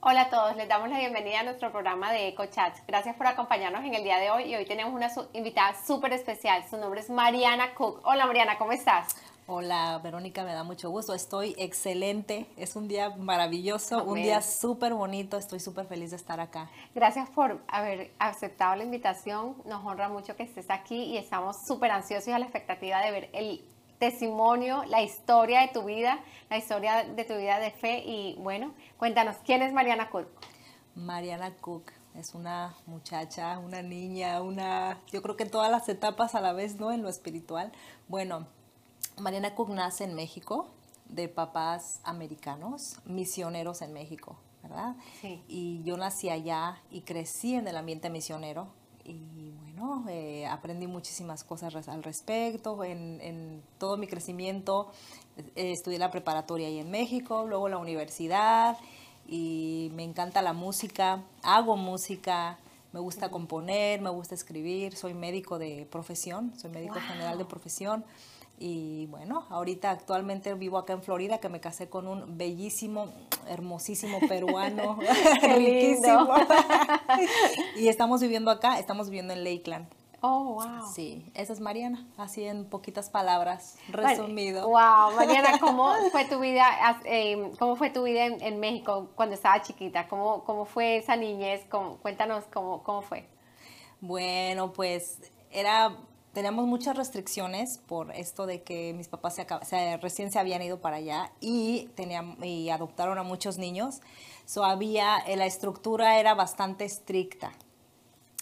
Hola a todos, les damos la bienvenida a nuestro programa de EcoChats. Gracias por acompañarnos en el día de hoy y hoy tenemos una invitada súper especial. Su nombre es Mariana Cook. Hola Mariana, ¿cómo estás? Hola Verónica, me da mucho gusto. Estoy excelente. Es un día maravilloso, un día súper bonito. Estoy súper feliz de estar acá. Gracias por haber aceptado la invitación. Nos honra mucho que estés aquí y estamos súper ansiosos a la expectativa de ver el testimonio, la historia de tu vida, la historia de tu vida de fe. Y bueno, cuéntanos, ¿quién es Mariana Cook? Mariana Cook es una muchacha, una niña, una, yo creo que todas las etapas a la vez, ¿no? En lo espiritual. Bueno, Mariana Cook nace en México, de papás americanos, misioneros en México, ¿verdad? Sí. Y yo nací allá y crecí en el ambiente misionero y bueno, eh, aprendí muchísimas cosas al respecto. En, todo mi crecimiento eh, estudié la preparatoria ahí en México, luego la universidad y me encanta la música, hago música, me gusta componer, me gusta escribir, soy médico de profesión, soy médico general de profesión. Y bueno, ahorita actualmente vivo acá en Florida, que me casé con un bellísimo, hermosísimo peruano, riquísimo. y estamos viviendo acá, estamos viviendo en Lakeland. Oh, wow. Sí, esa es Mariana, así en poquitas palabras, resumido. Wow, Mariana, ¿cómo fue tu vida, eh, cómo fue tu vida en, México cuando estaba chiquita? ¿Cómo, cómo fue esa niñez? cuéntanos cómo, cómo fue. Bueno, pues era teníamos muchas restricciones por esto de que mis papás se, recién se habían ido para allá y, tenían, y adoptaron a muchos niños. So había, eh, la estructura era bastante estricta.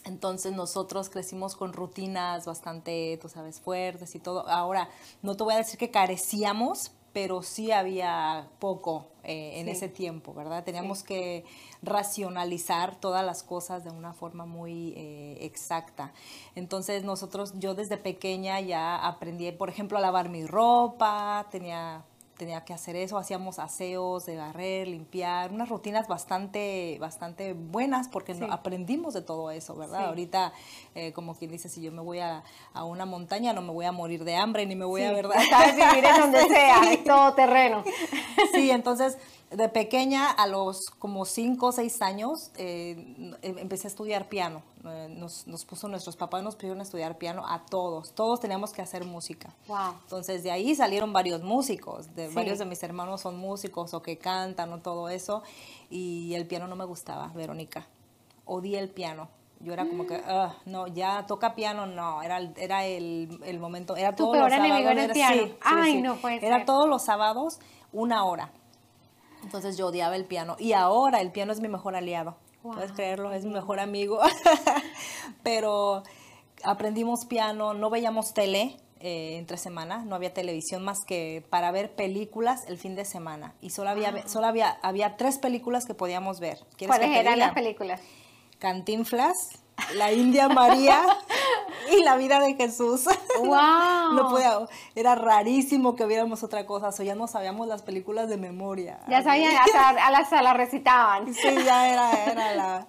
Entonces nosotros crecimos con rutinas bastante, tú sabes, fuertes y todo. Ahora, no te voy a decir que carecíamos, pero sí había poco eh, en ese tiempo, ¿verdad? Teníamos que racionalizar todas las cosas de una forma muy eh, exacta. Entonces nosotros, yo desde pequeña ya aprendí, por ejemplo, a lavar mi ropa, tenía tenía que hacer eso, hacíamos aseos de barrer, limpiar, unas rutinas bastante, bastante buenas porque aprendimos de todo eso, ¿verdad? Ahorita, eh, como quien dice, si yo me voy a, una montaña no me voy a morir de hambre ni me voy a, ¿verdad? Sabes vivir en donde sea, todo terreno. Sí, entonces de pequeña, a los como 5 o 6 años, eh, em, empecé a estudiar piano. Eh, nos, nos, puso nuestros papás, nos pidieron estudiar piano a todos. Todos teníamos que hacer música. Wow. Entonces de ahí salieron varios músicos. De, Varios de mis hermanos son músicos o que cantan o todo eso. Y el piano no me gustaba, Verónica. Odié el piano. Yo era como que, uh, no, ya toca piano, no, era, era el, el momento, era ¿Tu peor enemigo era el piano? Ay, no puede Era todos los sábados, una hora. Entonces yo odiaba el piano y ahora el piano es mi mejor aliado. Puedes creerlo, es mi mejor amigo. Pero aprendimos piano, no veíamos tele eh, entre semana, no había televisión más que para ver películas el fin de semana. Y solo había, ah. solo había, había tres películas que podíamos ver. ¿Cuáles eran las películas? Cantinflas, La India María y la vida de Jesús. ¡Wow! No podía, era rarísimo que viéramos otra cosa, o ya no sabíamos las películas de memoria. Ya sabían, hasta, la recitaban. Sí, ya era, era la...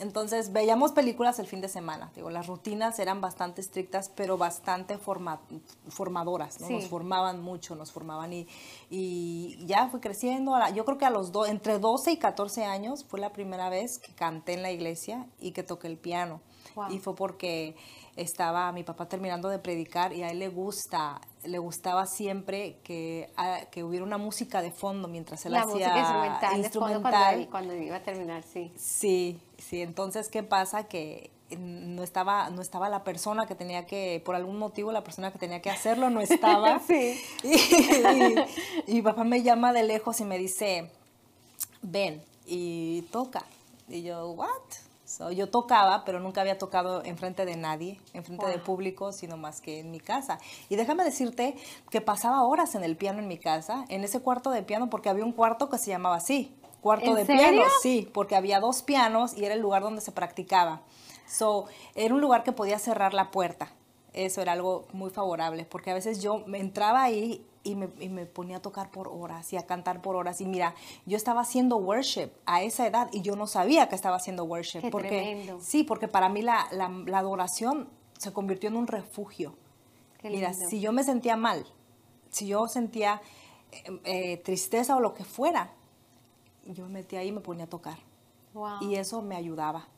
Entonces veíamos películas el fin de semana. Digo, las rutinas eran bastante estrictas, pero bastante formadoras. Nos formaban mucho, nos formaban y, y ya fui creciendo. Yo creo que a los dos, entre 12 y 14 años fue la primera vez que canté en la iglesia y que toqué el piano. Y fue porque estaba mi papá terminando de predicar y a él le gusta, le gustaba siempre que, ah, que hubiera una música de fondo mientras él la hacía música instrumental. cuando, iba a terminar, sí. Sí, sí. Entonces, ¿qué pasa? Que no estaba, no estaba la persona que tenía que, por algún motivo, la persona que tenía que hacerlo no estaba. sí. y papá me llama de lejos y me dice, ven y toca. Y yo, ¿what? yo tocaba, pero nunca había tocado enfrente de nadie, enfrente de público, sino más que en mi casa. Y déjame decirte que pasaba horas en el piano en mi casa, en ese cuarto de piano, porque había un cuarto que se llamaba así, cuarto de piano, sí, porque había dos pianos y era el lugar donde se practicaba. So, era un lugar que podía cerrar la puerta. Eso era algo muy favorable, porque a veces yo me entraba ahí y me, ponía a tocar por horas y a cantar por horas. Y mira, yo estaba haciendo worship a esa edad y yo no sabía que estaba haciendo worship. Qué porque, tremendo. Sí, porque para mí la, adoración se convirtió en un refugio. mira, si yo me sentía mal, si yo sentía eh, eh, tristeza o lo que fuera, yo me metía ahí y me ponía a tocar. Wow. Y eso me ayudaba.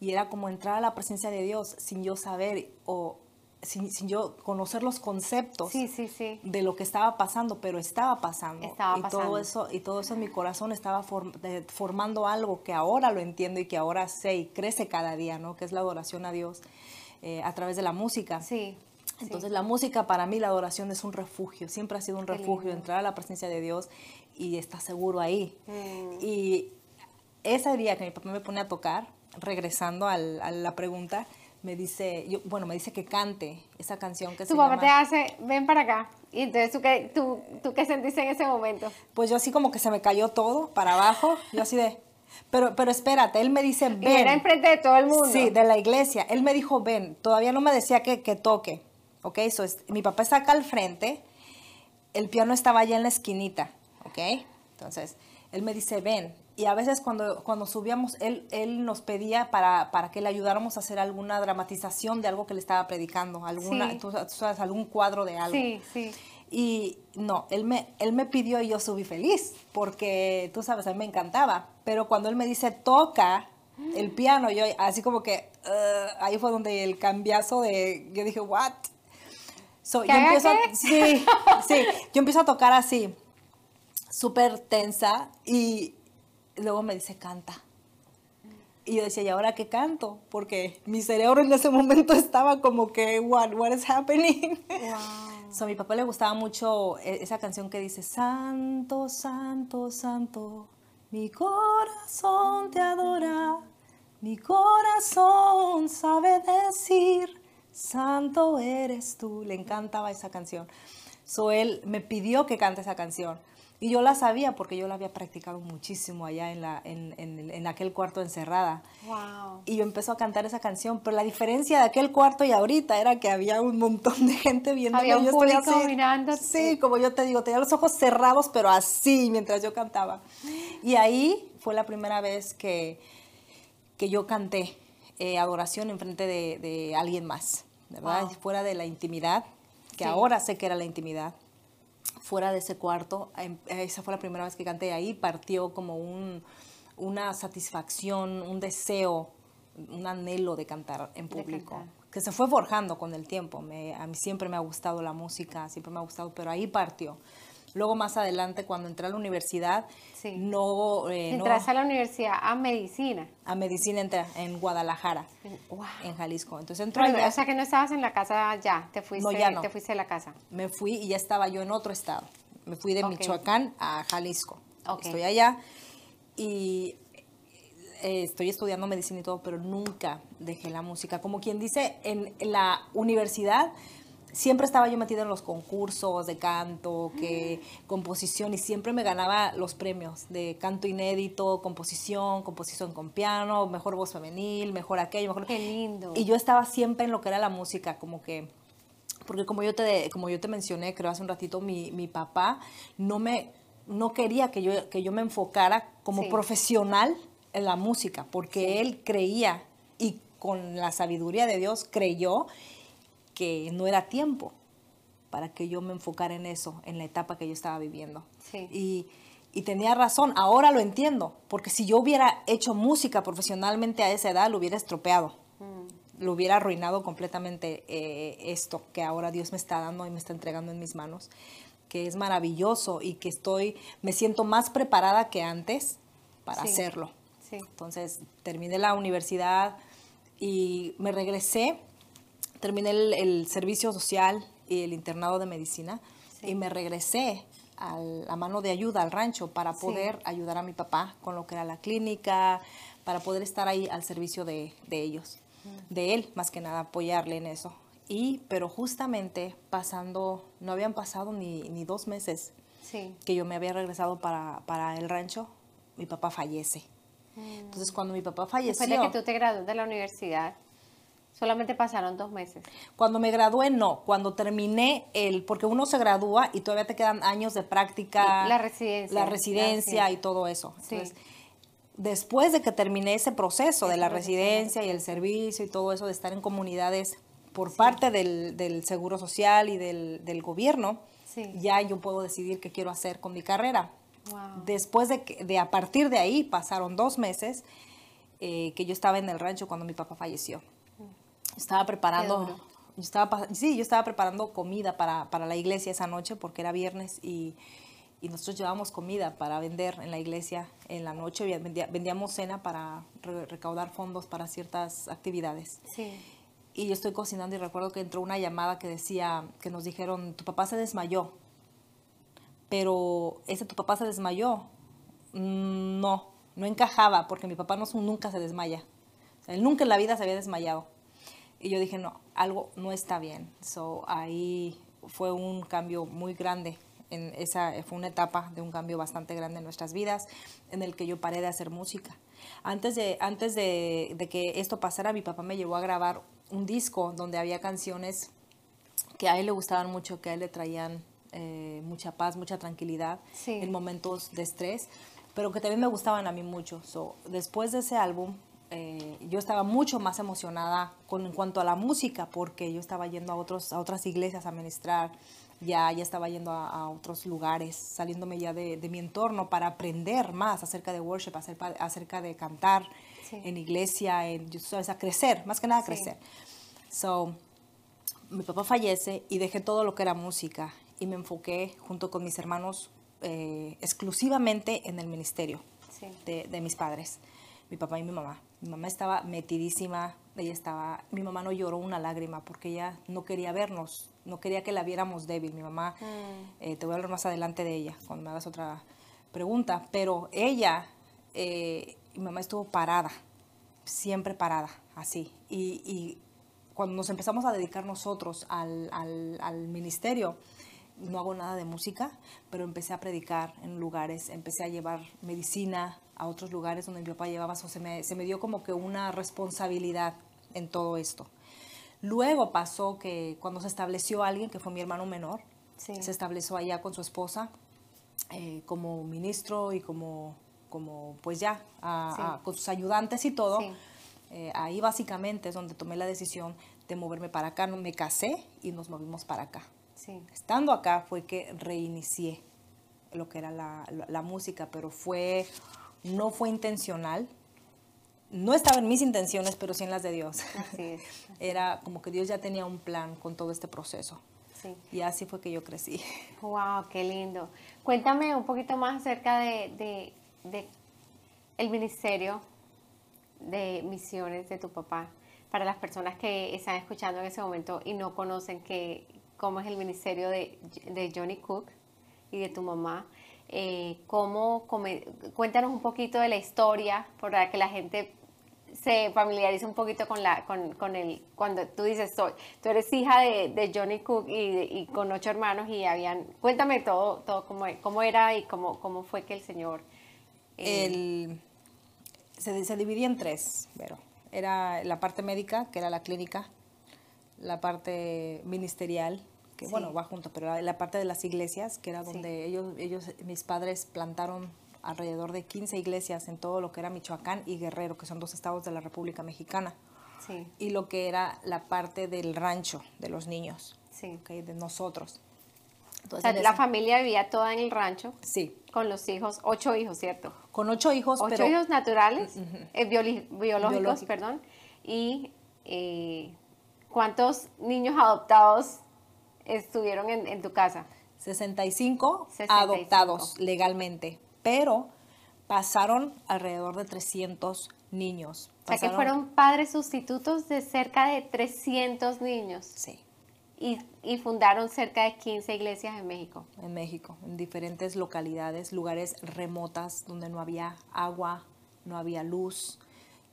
Y era como entrar a la presencia de Dios sin yo saber o sin, sin yo conocer los conceptos Sí, sí, sí. de lo que estaba pasando, pero estaba pasando. Estaba y pasando. todo eso y todo eso en mi corazón estaba form- de- formando algo que ahora lo entiendo y que ahora sé y crece cada día, ¿no? Que es la adoración a Dios eh, a través de la música. Sí. Entonces la música para mí, la adoración es un refugio, siempre ha sido un Qué refugio, lindo. entrar a la presencia de Dios y estar seguro ahí. Mm. Y ese día que mi papá me pone a tocar, regresando al- a la pregunta, me dice, yo, bueno, me dice que cante esa canción que se Tu papá llama... te hace, ven para acá. Y entonces, ¿tú qué, tú, ¿tú qué sentiste en ese momento? Pues yo así como que se me cayó todo para abajo, yo así de... Pero, pero espérate, él me dice, Y era ven. enfrente de todo el mundo. Sí, de la iglesia. Él me dijo, ven, todavía no me decía que, que toque. ¿Ok? So, es- mi papá está acá al frente, el piano estaba allá en la esquinita. ¿Ok? Entonces, él me dice, ven. Y a veces cuando, cuando subíamos, él, él nos pedía para, para que le ayudáramos a hacer alguna dramatización de algo que le estaba predicando, alguna, Sí. tú, tú sabes, algún cuadro de algo. Sí, sí. Y no, él me, él me pidió y yo subí feliz, porque tú sabes, a mí me encantaba. Pero cuando él me dice, toca el piano, yo así como que, "Ugh", ahí fue donde el cambiazo de, yo dije, what? So, ¿Que yo empiezo, a- sí, sí, yo empiezo a tocar así, súper tensa, y luego me dice, canta. Y yo decía, ¿y ahora qué canto? Porque mi cerebro en ese momento estaba como que, what, what is happening? So, a mi papá le gustaba mucho eh, esa canción que dice, Santo, Santo, Santo, mi corazón te adora, mi corazón sabe decir, Santo eres tú. Le encantaba esa canción. So, él me pidió que cante esa canción. Y yo la sabía porque yo la había practicado muchísimo allá en, la, en, en- en aquel cuarto encerrada. Wow. Y yo empezó a cantar esa canción, pero la diferencia de aquel cuarto y ahorita era que había un montón de gente viendo. Había un yo público mirando. Sí, como yo te digo, tenía los ojos cerrados, pero así mientras yo cantaba. Y ahí fue la primera vez que, que yo canté eh, adoración en frente de, de alguien más, ¿verdad? Wow. Fuera de la intimidad, que Sí. ahora sé que era la intimidad fuera de ese cuarto, em- esa fue la primera vez que canté ahí, partió como un, una satisfacción, un deseo, un anhelo de cantar en público, cantar. que se fue forjando con el tiempo. Me- a mí siempre me ha gustado la música, siempre me ha gustado, pero ahí partió. Luego más adelante, cuando entré a la universidad, Sí. no, eh, no- Entraste a la universidad a medicina. a medicina entré en Guadalajara, Wow. en Jalisco. Entonces entré Pero, allá. o sea que no estabas en la casa ya, te fuiste, ya no. te fuiste de la casa. me fui y ya estaba yo en otro estado. Me fui de. Michoacán a Jalisco. Ok. Estoy allá y eh, estoy estudiando medicina y todo, pero nunca dejé la música. Como quien dice, en la universidad siempre estaba yo metida en los concursos de canto, que composición y siempre me ganaba los premios de canto inédito, composición, composición con piano, mejor voz femenil, mejor aquello, mejor Qué lindo. y yo estaba siempre en lo que era la música, como que, porque como yo te, como yo te mencioné, creo hace un ratito, mi, mi papá no me, no quería que yo, que yo me enfocara como Sí. profesional en la música, porque él creía y con la sabiduría de Dios creyó que no era tiempo para que yo me enfocara en eso, en la etapa que yo estaba viviendo. Sí. Y, y tenía razón, ahora lo entiendo, porque si yo hubiera hecho música profesionalmente a esa edad, lo hubiera estropeado, Mm. lo hubiera arruinado completamente eh, esto que ahora Dios me está dando y me está entregando en mis manos, que es maravilloso y que estoy, me siento más preparada que antes para Sí. hacerlo. Sí. Entonces terminé la universidad y me regresé, terminé el, el servicio social y el internado de medicina Sí. y me regresé a la mano de ayuda al rancho para Sí. poder ayudar a mi papá con lo que era la clínica, para poder estar ahí al servicio de, de ellos, Mm. de él más que nada, apoyarle en eso. Y, pero justamente pasando, no habían pasado ni, ni dos meses Sí. que yo me había regresado para, para el rancho, mi papá fallece. Entonces, cuando mi papá falleció, Mm. Después de que tú te graduaste de la universidad, solamente pasaron dos meses. cuando me gradué, no. Cuando terminé el, porque uno se gradúa y todavía te quedan años de práctica. La residencia, La residencia y todo eso. Sí. Entonces, después de que terminé ese proceso de la residencia y el servicio y todo eso, de estar en comunidades por parte del, del Seguro Social y del, del gobierno, Sí. ya yo puedo decidir qué quiero hacer con mi carrera. Wow. Después de, que, de a partir de ahí pasaron dos meses eh, que yo estaba en el rancho cuando mi papá falleció. Estaba preparando, yo estaba, sí, yo estaba preparando comida para, para la iglesia esa noche porque era viernes y, y nosotros llevábamos comida para vender en la iglesia en la noche. Vendía- vendíamos cena para re- recaudar fondos para ciertas actividades. Sí. Y yo estoy cocinando y recuerdo que entró una llamada que decía, que nos dijeron, tu papá se desmayó. Pero ese tu papá se desmayó, mm, no, no encajaba porque mi papá no, nunca se desmaya. O sea, él nunca en la vida se había desmayado. Y yo dije, no, algo no está bien. So, ahí fue un cambio muy grande. En esa, fue una etapa de un cambio bastante grande en nuestras vidas, en el que yo paré de hacer música. Antes de, antes de, de que esto pasara, mi papá me llevó a grabar un disco donde había canciones que a él le gustaban mucho, que a él le traían eh, mucha paz, mucha tranquilidad Sí. en momentos de estrés, pero que también me gustaban a mí mucho. So, después de ese álbum, eh, yo estaba mucho más emocionada con, en cuanto a la música, porque yo estaba yendo a, otros, a otras iglesias a ministrar, ya, ya estaba yendo a, a otros lugares, saliéndome ya de, de mi entorno para aprender más acerca de worship, acerca, acerca de cantar Sí. en iglesia, en, sabes, a crecer, más que nada a Sí. crecer. So, mi papá fallece y dejé todo lo que era música y me enfoqué junto con mis hermanos eh, exclusivamente en el ministerio Sí. de, de mis padres, mi papá y mi mamá. Mi mamá estaba metidísima, ella estaba, mi mamá no lloró una lágrima porque ella no quería vernos, no quería que la viéramos débil. Mi mamá, eh, te voy a hablar más adelante de ella cuando me hagas otra pregunta, pero ella, eh, mi mamá estuvo parada, siempre parada, así. Y, y cuando nos empezamos a dedicar nosotros al, al, al ministerio, no hago nada de música, pero empecé a predicar en lugares, empecé a llevar medicina a otros lugares donde mi papá llevaba, so, se, me, se me dio como que una responsabilidad en todo esto. Luego pasó que cuando se estableció alguien, que fue mi hermano menor, Sí. se estableció allá con su esposa eh, como ministro y como, como pues ya, a- Sí. a- con sus ayudantes y todo. Sí. Eh, ahí básicamente es donde tomé la decisión de moverme para acá. Me casé y nos movimos para acá. Estando acá fue que reinicié lo que era la, la- la música, pero fue, no fue intencional. No estaba en mis intenciones, pero sí en las de Dios. Así es. Era como que Dios ya tenía un plan con todo este proceso. Sí. Y así fue que yo crecí. Wow, qué lindo. Cuéntame un poquito más acerca de, de- de el ministerio de misiones de tu papá para las personas que están escuchando en ese momento y no conocen que, cómo es el ministerio de, de Johnny Cook y de tu mamá. Eh, cómo come- cuéntanos un poquito de la historia para que la gente se familiarice un poquito con la con, con el cuando tú dices soy tú eres hija de, Johnny Cook y, con ocho hermanos y habían cuéntame todo todo cómo, cómo era y cómo cómo fue que el señor eh, se, se dividía en tres, pero era la parte médica, que era la clínica, la parte ministerial, que Sí. bueno, va junto, pero la, la parte de las iglesias, que era Sí. donde ellos, ellos, mis padres plantaron alrededor de 15 iglesias en todo lo que era Michoacán y Guerrero, que son dos estados de la República Mexicana, sí y lo que era la parte del rancho de los niños, sí ¿ok? de nosotros. o Entonces, sea, en la ese- familia vivía toda en el rancho sí, con los hijos ocho hijos cierto con ocho hijos, ocho pero hijos naturales eh, biológicos Biológico. perdón y eh, cuántos niños adoptados estuvieron en, en tu casa 65, 65. adoptados legalmente, pero pasaron alrededor de 300 niños. O sea que Pasaron- fueron padres sustitutos de cerca de 300 niños Sí, y, y fundaron cerca de 15 iglesias en México. en México, en diferentes localidades, lugares remotas donde no había agua, no había luz,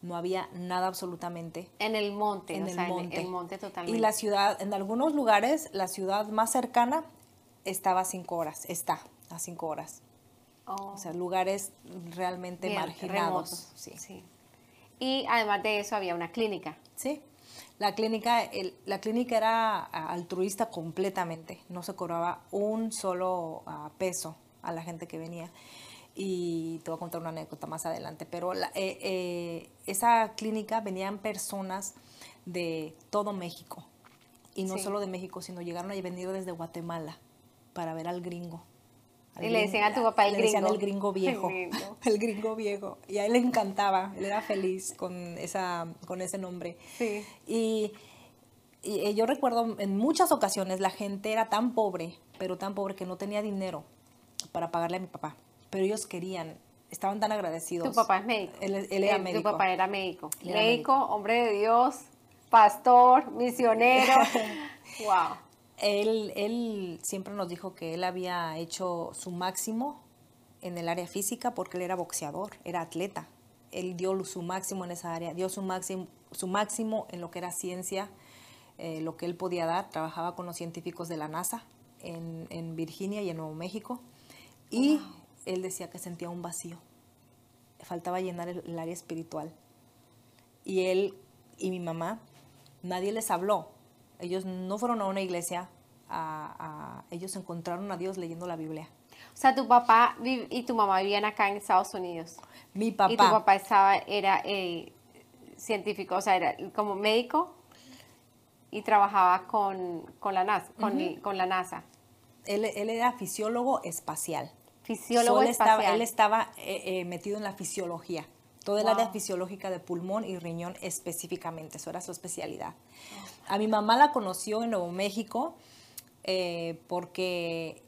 no había nada absolutamente. En el monte, en o el sea, en monte. el monte totalmente. Y la ciudad, en algunos lugares, la ciudad más cercana estaba a cinco horas, está a cinco horas. Oh, O sea, lugares realmente bien, marginados. Sí. sí. Y además de eso había una clínica. Sí. La clínica, el- la clínica era altruista completamente. No se cobraba un solo ah, peso a la gente que venía. Y te voy a contar una anécdota más adelante. Pero la- eh, eh, esa clínica venían personas de todo México. Y no Sí. solo de México, sino llegaron a venir desde Guatemala para ver al gringo. al Y le decían a tu papá el le decían gringo. el gringo viejo. El gringo. el gringo viejo. Y a él le encantaba, él era feliz con, esa, con ese nombre. Sí. Y, y, eh, yo recuerdo en muchas ocasiones la gente era tan pobre, pero tan pobre que no tenía dinero para pagarle a mi papá. Pero ellos querían, estaban tan agradecidos. Tu papá es médico. Él, él era médico. Tu papá era médico. Él era médico, hombre de Dios, pastor, misionero. wow. Él, él siempre nos dijo que él había hecho su máximo en el área física porque él era boxeador, era atleta. Él dio su máximo en esa área, dio su máximo, su máximo en lo que era ciencia, eh, lo que él podía dar. Trabajaba con los científicos de la NASA en, en Virginia y en Nuevo México. Y él decía que sentía un vacío. Faltaba llenar el, el área espiritual. Y él y mi mamá, nadie les habló. Ellos no fueron a una iglesia, a- a- ellos encontraron a Dios leyendo la Biblia. O sea, tu papá y tu mamá vivían acá en Estados Unidos. Mi papá, Y tu papá estaba, era eh, científico, o sea, era como médico y trabajaba con, con la NASA. Con, con la NASA. él, él era fisiólogo espacial. Fisiólogo espacial. Estaba, él estaba eh, eh, metido en la fisiología, todo el Wow. área fisiológica de pulmón y riñón específicamente, eso era su especialidad. A mi mamá la conoció en Nuevo México eh, porque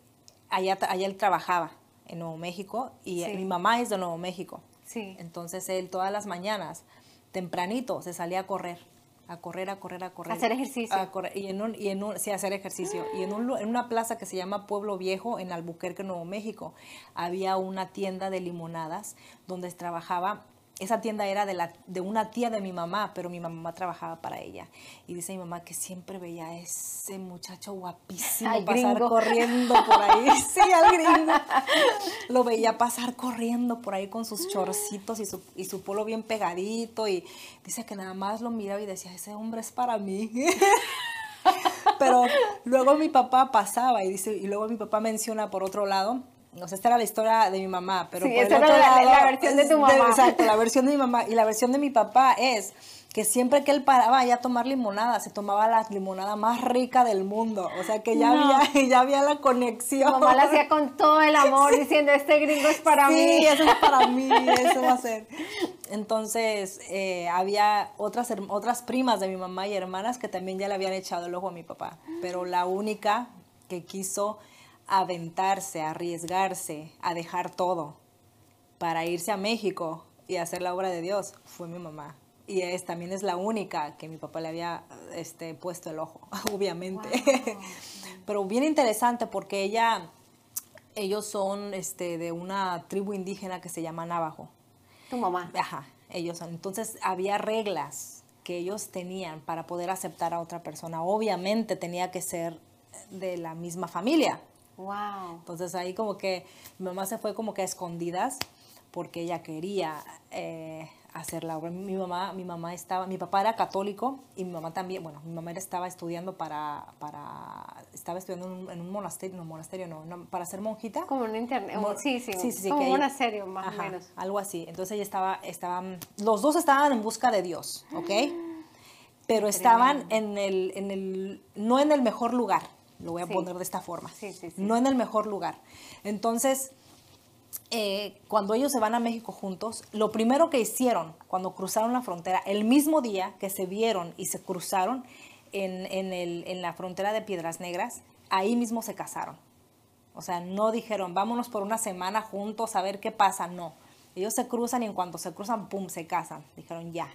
allá, allá él trabajaba en Nuevo México y Sí. mi mamá es de Nuevo México. Sí. Entonces él todas las mañanas, tempranito, se salía a correr, a correr, a correr, a correr. Hacer ejercicio. A correr, y en un, y en un, sí, hacer ejercicio. Y en, un en una plaza que se llama Pueblo Viejo, en Albuquerque, Nuevo México, había una tienda de limonadas donde trabajaba. Esa tienda era de, la, de una tía de mi mamá, pero mi mamá trabajaba para ella. Y dice mi mamá que siempre veía a ese muchacho guapísimo Al pasar gringo. corriendo por ahí. Sí, al gringo. Lo veía pasar corriendo por ahí con sus chorcitos y su, y su polo bien pegadito. Y dice que nada más lo miraba y decía, ese hombre es para mí. Pero luego mi papá pasaba y dice, y luego mi papá menciona por otro lado, no sé, esta era la historia de mi mamá, pero Sí, por el esa era otro la- lado, la versión de tu mamá. exacto, la versión de mi mamá y la versión de mi papá es que siempre que él paraba allá a tomar limonada, se tomaba la limonada más rica del mundo, o sea que ya No. había ya había la conexión. mamá lo hacía con todo el amor, diciendo, este gringo es para sí, mí. eso es para mí, eso va a ser. Entonces, eh, había otras, otras primas de mi mamá y hermanas que también ya le habían echado el ojo a mi papá, pero la única que quiso aventarse, arriesgarse, a dejar todo para irse a México y hacer la obra de Dios fue mi mamá. Y es, también es la única que mi papá le había este, puesto el ojo, obviamente. Pero bien interesante porque ella, ellos son este, de una tribu indígena que se llama Navajo. Tu mamá. Ajá, ellos son. Entonces había reglas que ellos tenían para poder aceptar a otra persona. Obviamente tenía que ser de la misma familia. Wow. Entonces ahí como que mi mamá se fue como que a escondidas porque ella quería eh, hacer la obra. Mi mamá, mi mamá estaba, mi papá era católico y mi mamá también, bueno, mi mamá estaba estudiando para, para estaba estudiando en un, en un monasterio, no, monasterio no, no, para ser monjita. Como un internet. Mo- Sí, sí, como que un monasterio, más Ajá, o menos. Algo así. Entonces ella estaba, estaban, los dos estaban en busca de Dios, ¿ok? Pero estaban en el, en el, no en el mejor lugar, lo voy a Sí. poner de esta forma. Sí, sí. No en el mejor lugar. Entonces, eh, cuando ellos se van a México juntos, lo primero que hicieron cuando cruzaron la frontera, el mismo día que se vieron y se cruzaron en, en el- en la frontera de Piedras Negras, ahí mismo se casaron. O sea, no dijeron, vámonos por una semana juntos a ver qué pasa. No. Ellos se cruzan y en cuanto se cruzan, pum, se casan. Dijeron, ya.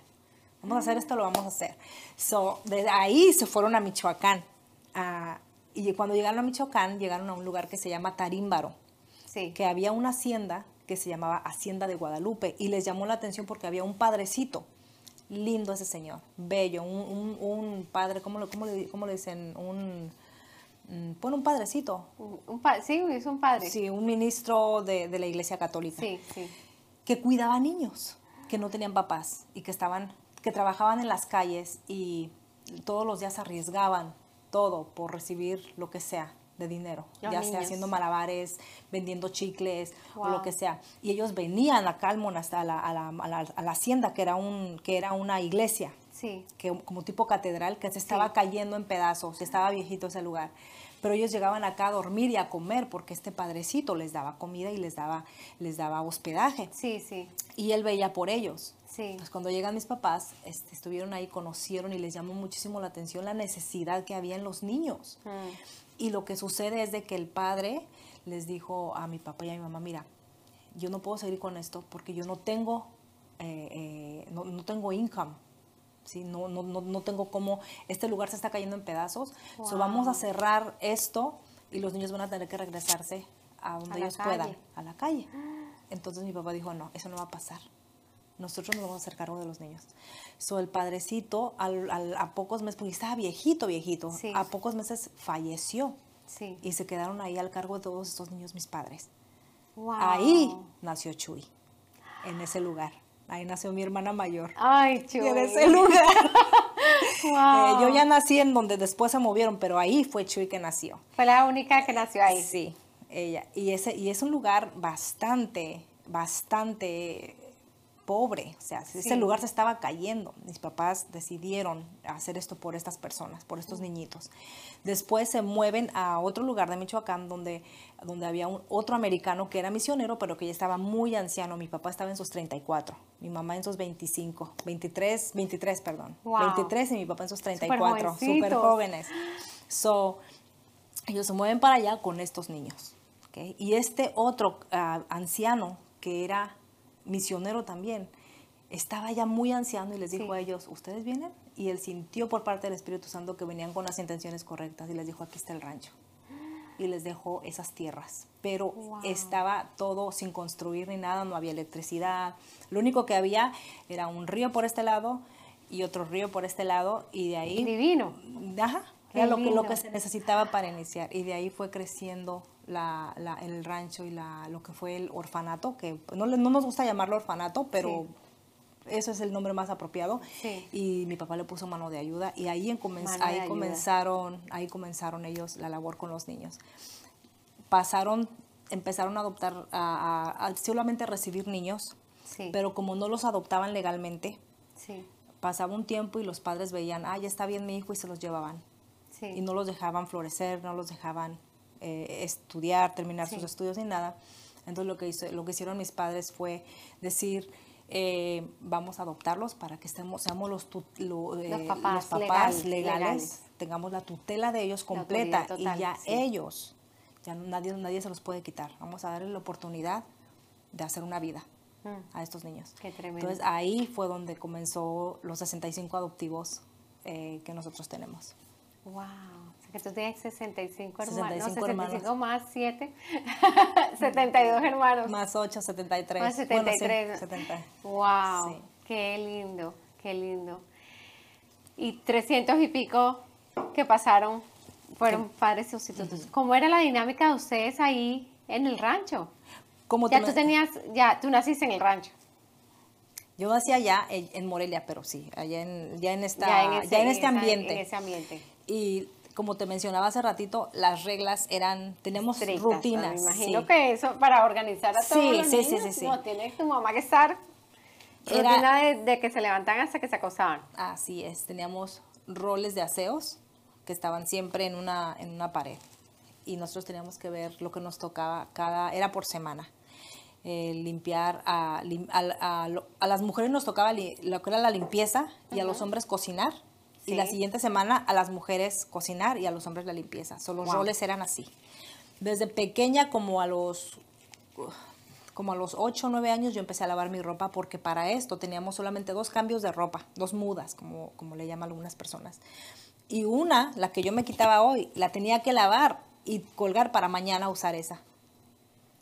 Vamos a hacer esto, lo vamos a hacer. So, desde ahí se fueron a Michoacán. Ah, y cuando llegaron a Michoacán, llegaron a un lugar que se llama Tarímbaro, Sí. que había una hacienda que se llamaba Hacienda de Guadalupe. Y les llamó la atención porque había un padrecito. Lindo ese señor, bello, un, un- un padre, ¿cómo, le- cómo le, cómo le dicen? Un, mm, bueno, un padrecito, Un, un pa- sí, es un padre. Sí, un ministro de, de la Iglesia Católica sí. sí. que cuidaba niños que no tenían papás y que estaban, que trabajaban en las calles y todos los días arriesgaban todo por recibir lo que sea de dinero, Los ya sea niños. haciendo malabares, vendiendo chicles o lo que sea. Y ellos venían acá al monasterio, a la, a la- a la- a la hacienda, que era, un, que era una iglesia Sí. que como tipo catedral que se estaba Sí. cayendo en pedazos, estaba viejito ese lugar. pero ellos llegaban acá a dormir y a comer porque este padrecito les daba comida y les daba, les daba hospedaje. Sí, sí. Y él veía por ellos. Sí. Pues cuando llegan mis papás, este, estuvieron ahí, conocieron y les llamó muchísimo la atención la necesidad que había en los niños. Mm. Y lo que sucede es de que el padre les dijo a mi papá y a mi mamá, mira, yo no puedo seguir con esto porque yo no tengo, eh, eh, no, no tengo income. ¿sí? No, no, no, no tengo cómo, este lugar se está cayendo en pedazos. So, vamos a cerrar esto y los niños van a tener que regresarse a donde A ellos puedan, a la calle. Entonces mi papá dijo, no, eso no va a pasar. Nosotros nos vamos a hacer cargo de los niños. So, el padrecito, al- al- a pocos meses, porque estaba viejito, viejito, Sí. a pocos meses falleció. Sí. Y se quedaron ahí al cargo de todos estos niños mis padres. Wow. Ahí nació Chuy, en ese lugar. Ahí nació mi hermana mayor. Ay, Chuy. En ese lugar. Wow. Eh, yo ya nací en donde después se movieron, pero ahí fue Chuy que nació. Fue la única que nació ahí. Sí, ella. Y, ese, y es un lugar bastante, bastante pobre. O sea, Sí. ese lugar se estaba cayendo. Mis papás decidieron hacer esto por estas personas, por estos niñitos. Después se mueven a otro lugar de Michoacán donde, donde había un, otro americano que era misionero, pero que ya estaba muy anciano. Mi papá estaba en sus 34, mi mamá en sus 25, 23, 23, perdón. Wow. 23 y mi papá en sus 34, súper jóvenes. So, ellos se mueven para allá con estos niños. ¿ok? Y este otro ah, anciano, que era misionero también, estaba ya muy anciano y les dijo Sí. a ellos, ¿ustedes vienen? Y él sintió por parte del Espíritu Santo que venían con las intenciones correctas y les dijo, aquí está el rancho. Y les dejó esas tierras. Pero Wow. estaba todo sin construir ni nada, no había electricidad. Lo único que había era un río por este lado y otro río por este lado y de ahí Divino. Ajá, era lo que, lo lindo. que se necesitaba para iniciar. Y de ahí fue creciendo la, la- el rancho y la, lo que fue el orfanato, que no, no nos gusta llamarlo orfanato, pero eso es el nombre más apropiado. Sí. Y mi papá le puso mano de ayuda y ahí, en comen- ahí, ayuda. comenzaron, ahí comenzaron ellos la labor con los niños. Pasaron, empezaron a adoptar, a, a- a solamente a recibir niños, Sí. pero como no los adoptaban legalmente, Sí. pasaba un tiempo y los padres veían, ah, ya está bien mi hijo y se los llevaban Sí. y no los dejaban florecer, no los dejaban eh, estudiar, terminar sus Sí. estudios ni nada. Entonces lo que, hizo, lo que hicieron mis padres fue decir, eh, vamos a adoptarlos para que estemos, seamos los, tu- lo- eh, Los papás los papás legales, legales, legales. tengamos la tutela de ellos completa autoridad y total, ya sí. ellos, ya nadie, nadie se los puede quitar. Vamos a darle la oportunidad de hacer una vida Mm, a estos niños. Qué tremendo. Entonces ahí fue donde comenzó los 65 adoptivos eh, que nosotros tenemos. Wow. O sea que tú tienes 65 hermanos. 65 no, hermanos. 65 más 7. 72 hermanos. Más 8, 73. Más Bueno, sí, 73. 70. Wow. Sí. Qué lindo. Qué lindo. Y 300 y pico que pasaron fueron padres sustitutos. ¿Cómo era la dinámica de ustedes ahí en el rancho? Como Ya tú tú tenías, ya tú naciste en el rancho. Yo nací allá en, en Morelia, pero sí, allá en, ya en, esta, ya en ese, este esa- ambiente. En ese ambiente. Y como te mencionaba hace ratito, las reglas eran, tenemos Estrictas, rutinas. Me imagino sí. que eso para organizar a todos Sí, los sí, sí, niños, sí, sí. no tiene tu mamá que estar Era- rutina de, de que se levantan hasta que se acostaban. Así es, teníamos roles de aseos que estaban siempre en una, en una pared. Y nosotros teníamos que ver lo que nos tocaba cada, era por semana. Eh, limpiar, a, a lo- a las mujeres nos tocaba li- lo que era la limpieza y a los hombres cocinar. Y la Sí. siguiente semana a las mujeres cocinar y a los hombres la limpieza. So, los Wow. roles eran así. Desde pequeña como a los como a los 8 o 9 años yo empecé a lavar mi ropa porque para esto teníamos solamente dos cambios de ropa, dos mudas, como, como le llaman algunas personas. Y una, la que yo me quitaba hoy, la tenía que lavar y colgar para mañana usar esa.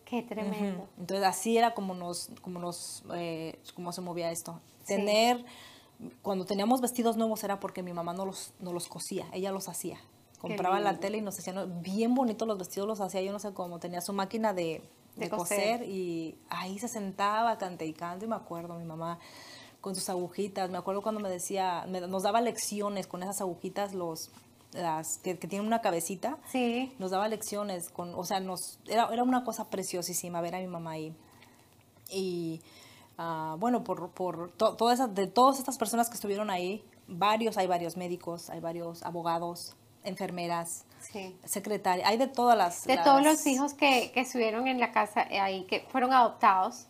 Qué tremendo. Entonces así era como nos, como nos, eh, cómo se movía esto. Sí. Tener, cuando teníamos vestidos nuevos era porque mi mamá no los, no los cosía, ella los hacía. Compraba la tela y nos hacían bien bonitos los vestidos, los hacía yo no sé cómo, tenía su máquina de, De de coser. coser. y ahí se sentaba, cante y cante, y me acuerdo, mi mamá con sus agujitas, me acuerdo cuando me decía, me- nos daba lecciones con esas agujitas, los, las que, que tienen una cabecita, Sí. nos daba lecciones, con, o sea, nos, era, era una cosa preciosísima ver a mi mamá ahí. Y ah, bueno, por, por to- todas esas- de todas estas personas que estuvieron ahí, varios, hay varios médicos, hay varios abogados, enfermeras, Sí. secretarias, hay de todas las... De las- todos los hijos que, que estuvieron en la casa eh, ahí, que fueron adoptados,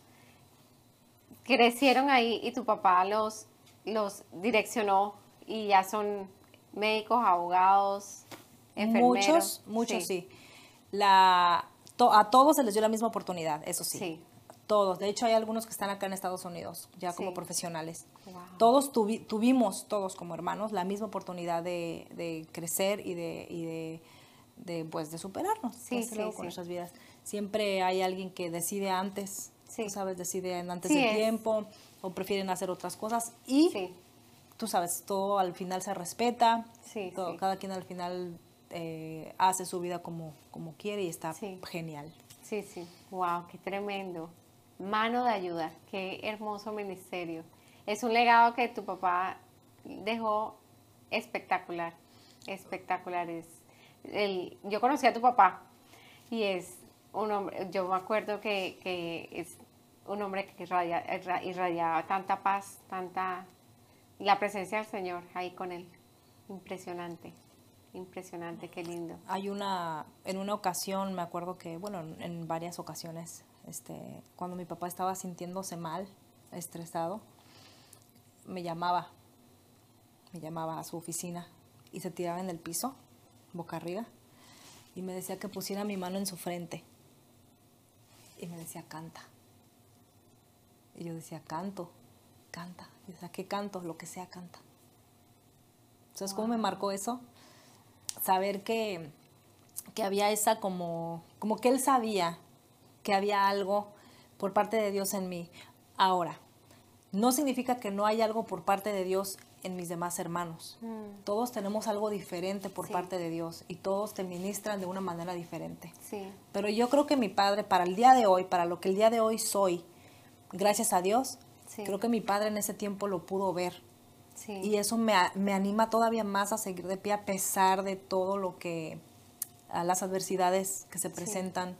crecieron ahí y tu papá los, los direccionó y ya son médicos, abogados, enfermeros. Muchos, muchos sí. La, to- a todos se les dio la misma oportunidad, eso sí. Sí. Todos. De hecho, hay algunos que están acá en Estados Unidos, ya como profesionales. Wow. Todos tuvi- tuvimos, todos como hermanos, la misma oportunidad de, de crecer y de, y de, de, pues, de superarnos Sí, sí, luego, con nuestras vidas. Siempre hay alguien que decide antes, tú sabes, decide antes del es. tiempo o prefieren hacer otras cosas y Sí, tú sabes, todo al final se respeta, todo- cada quien al final eh, hace su vida como, como quiere y está genial. sí, sí. Wow, qué tremendo. Mano de ayuda, qué hermoso ministerio. Es un legado que tu papá dejó espectacular, espectalar. Es el, yo conocí a tu papá y es un hombre, yo me acuerdo que, que es un hombre que irradia- irra- irradiaba tanta paz, tanta la presencia del Señor ahí con él. Impresionante, impresionante, qué lindo. Hay una, en una ocasión, me acuerdo que, bueno, en, en varias ocasiones, este, cuando mi papá estaba sintiéndose mal, estresado, me llamaba, me llamaba a su oficina y se tiraba en el piso, boca arriba, y me decía que pusiera mi mano en su frente. Y me decía, canta. Y yo decía, canto, canta. Y decía, ¿qué canto? Lo que sea, canta. ¿Sabes cómo me marcó eso? Saber que, que había esa como, como que él sabía que había algo por parte de Dios en mí. Ahora, no significa que no hay algo por parte de Dios en mis demás hermanos. Todos tenemos algo diferente por Sí. parte de Dios y todos te ministran de una manera diferente. Sí, Pero yo creo que mi padre, para el día de hoy, para lo que el día de hoy soy, gracias a Dios, Sí. creo que mi padre en ese tiempo lo pudo ver. Y eso me, me anima todavía más a seguir de pie a pesar de todo lo que, a las adversidades que se presentan.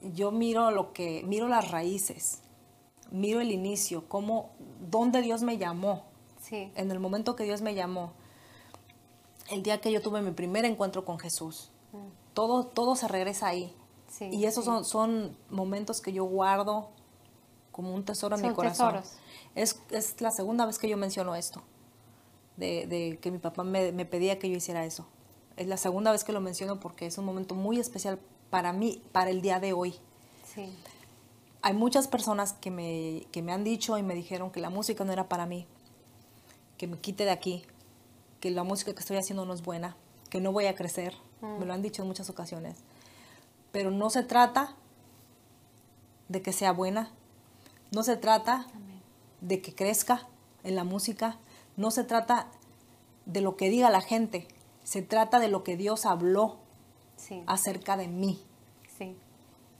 Yo miro lo que, miro las raíces, miro el inicio, cómo, dónde Dios me llamó, sí. en el momento que Dios me llamó, el día que yo tuve mi primer encuentro con Jesús. Todo, todo se regresa ahí. Sí, y esos sí. son, son momentos que yo guardo como un tesoro en mi corazón. Es, es la segunda vez que yo menciono esto, de, de que mi papá me, me pedía que yo hiciera eso. Es la segunda vez que lo menciono porque es un momento muy especial para mí, para el día de hoy. Sí, Hay muchas personas que me, que me han dicho y me dijeron que la música no era para mí, que me quite de aquí, que la música que estoy haciendo no es buena, que no voy a crecer. Me lo han dicho en muchas ocasiones. Pero no se trata de que sea buena, no se trata amén. de que crezca en la música, no se trata de lo que diga la gente, se trata de lo que Dios habló Sí, acerca de mí. sí,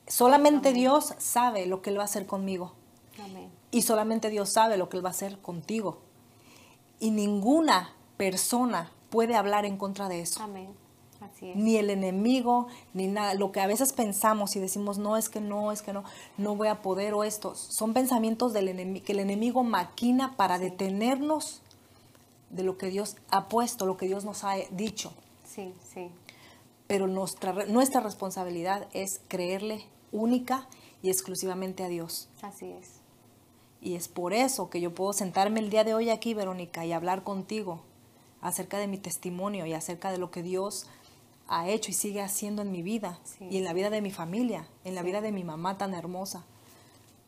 Solamente Dios sabe lo que Él va a hacer conmigo. amén. Y solamente Dios sabe lo que Él va a hacer contigo. Y ninguna persona puede hablar en contra de eso. Amén. Así es. Ni el enemigo, ni nada. Lo que a veces pensamos y decimos, no, es que no, es que no, no voy a poder o estos. Son pensamientos del enemigo, que el enemigo maquina para detenernos de lo que Dios ha puesto, lo que Dios nos ha dicho. Sí, sí, Pero nuestra, nuestra responsabilidad es creerle única y exclusivamente a Dios. así es. Y es por eso que yo puedo sentarme el día de hoy aquí, Verónica, y hablar contigo acerca de mi testimonio y acerca de lo que Dios ha hecho y sigue haciendo en mi vida Sí, y en la vida de mi familia, en la vida de mi mamá tan hermosa.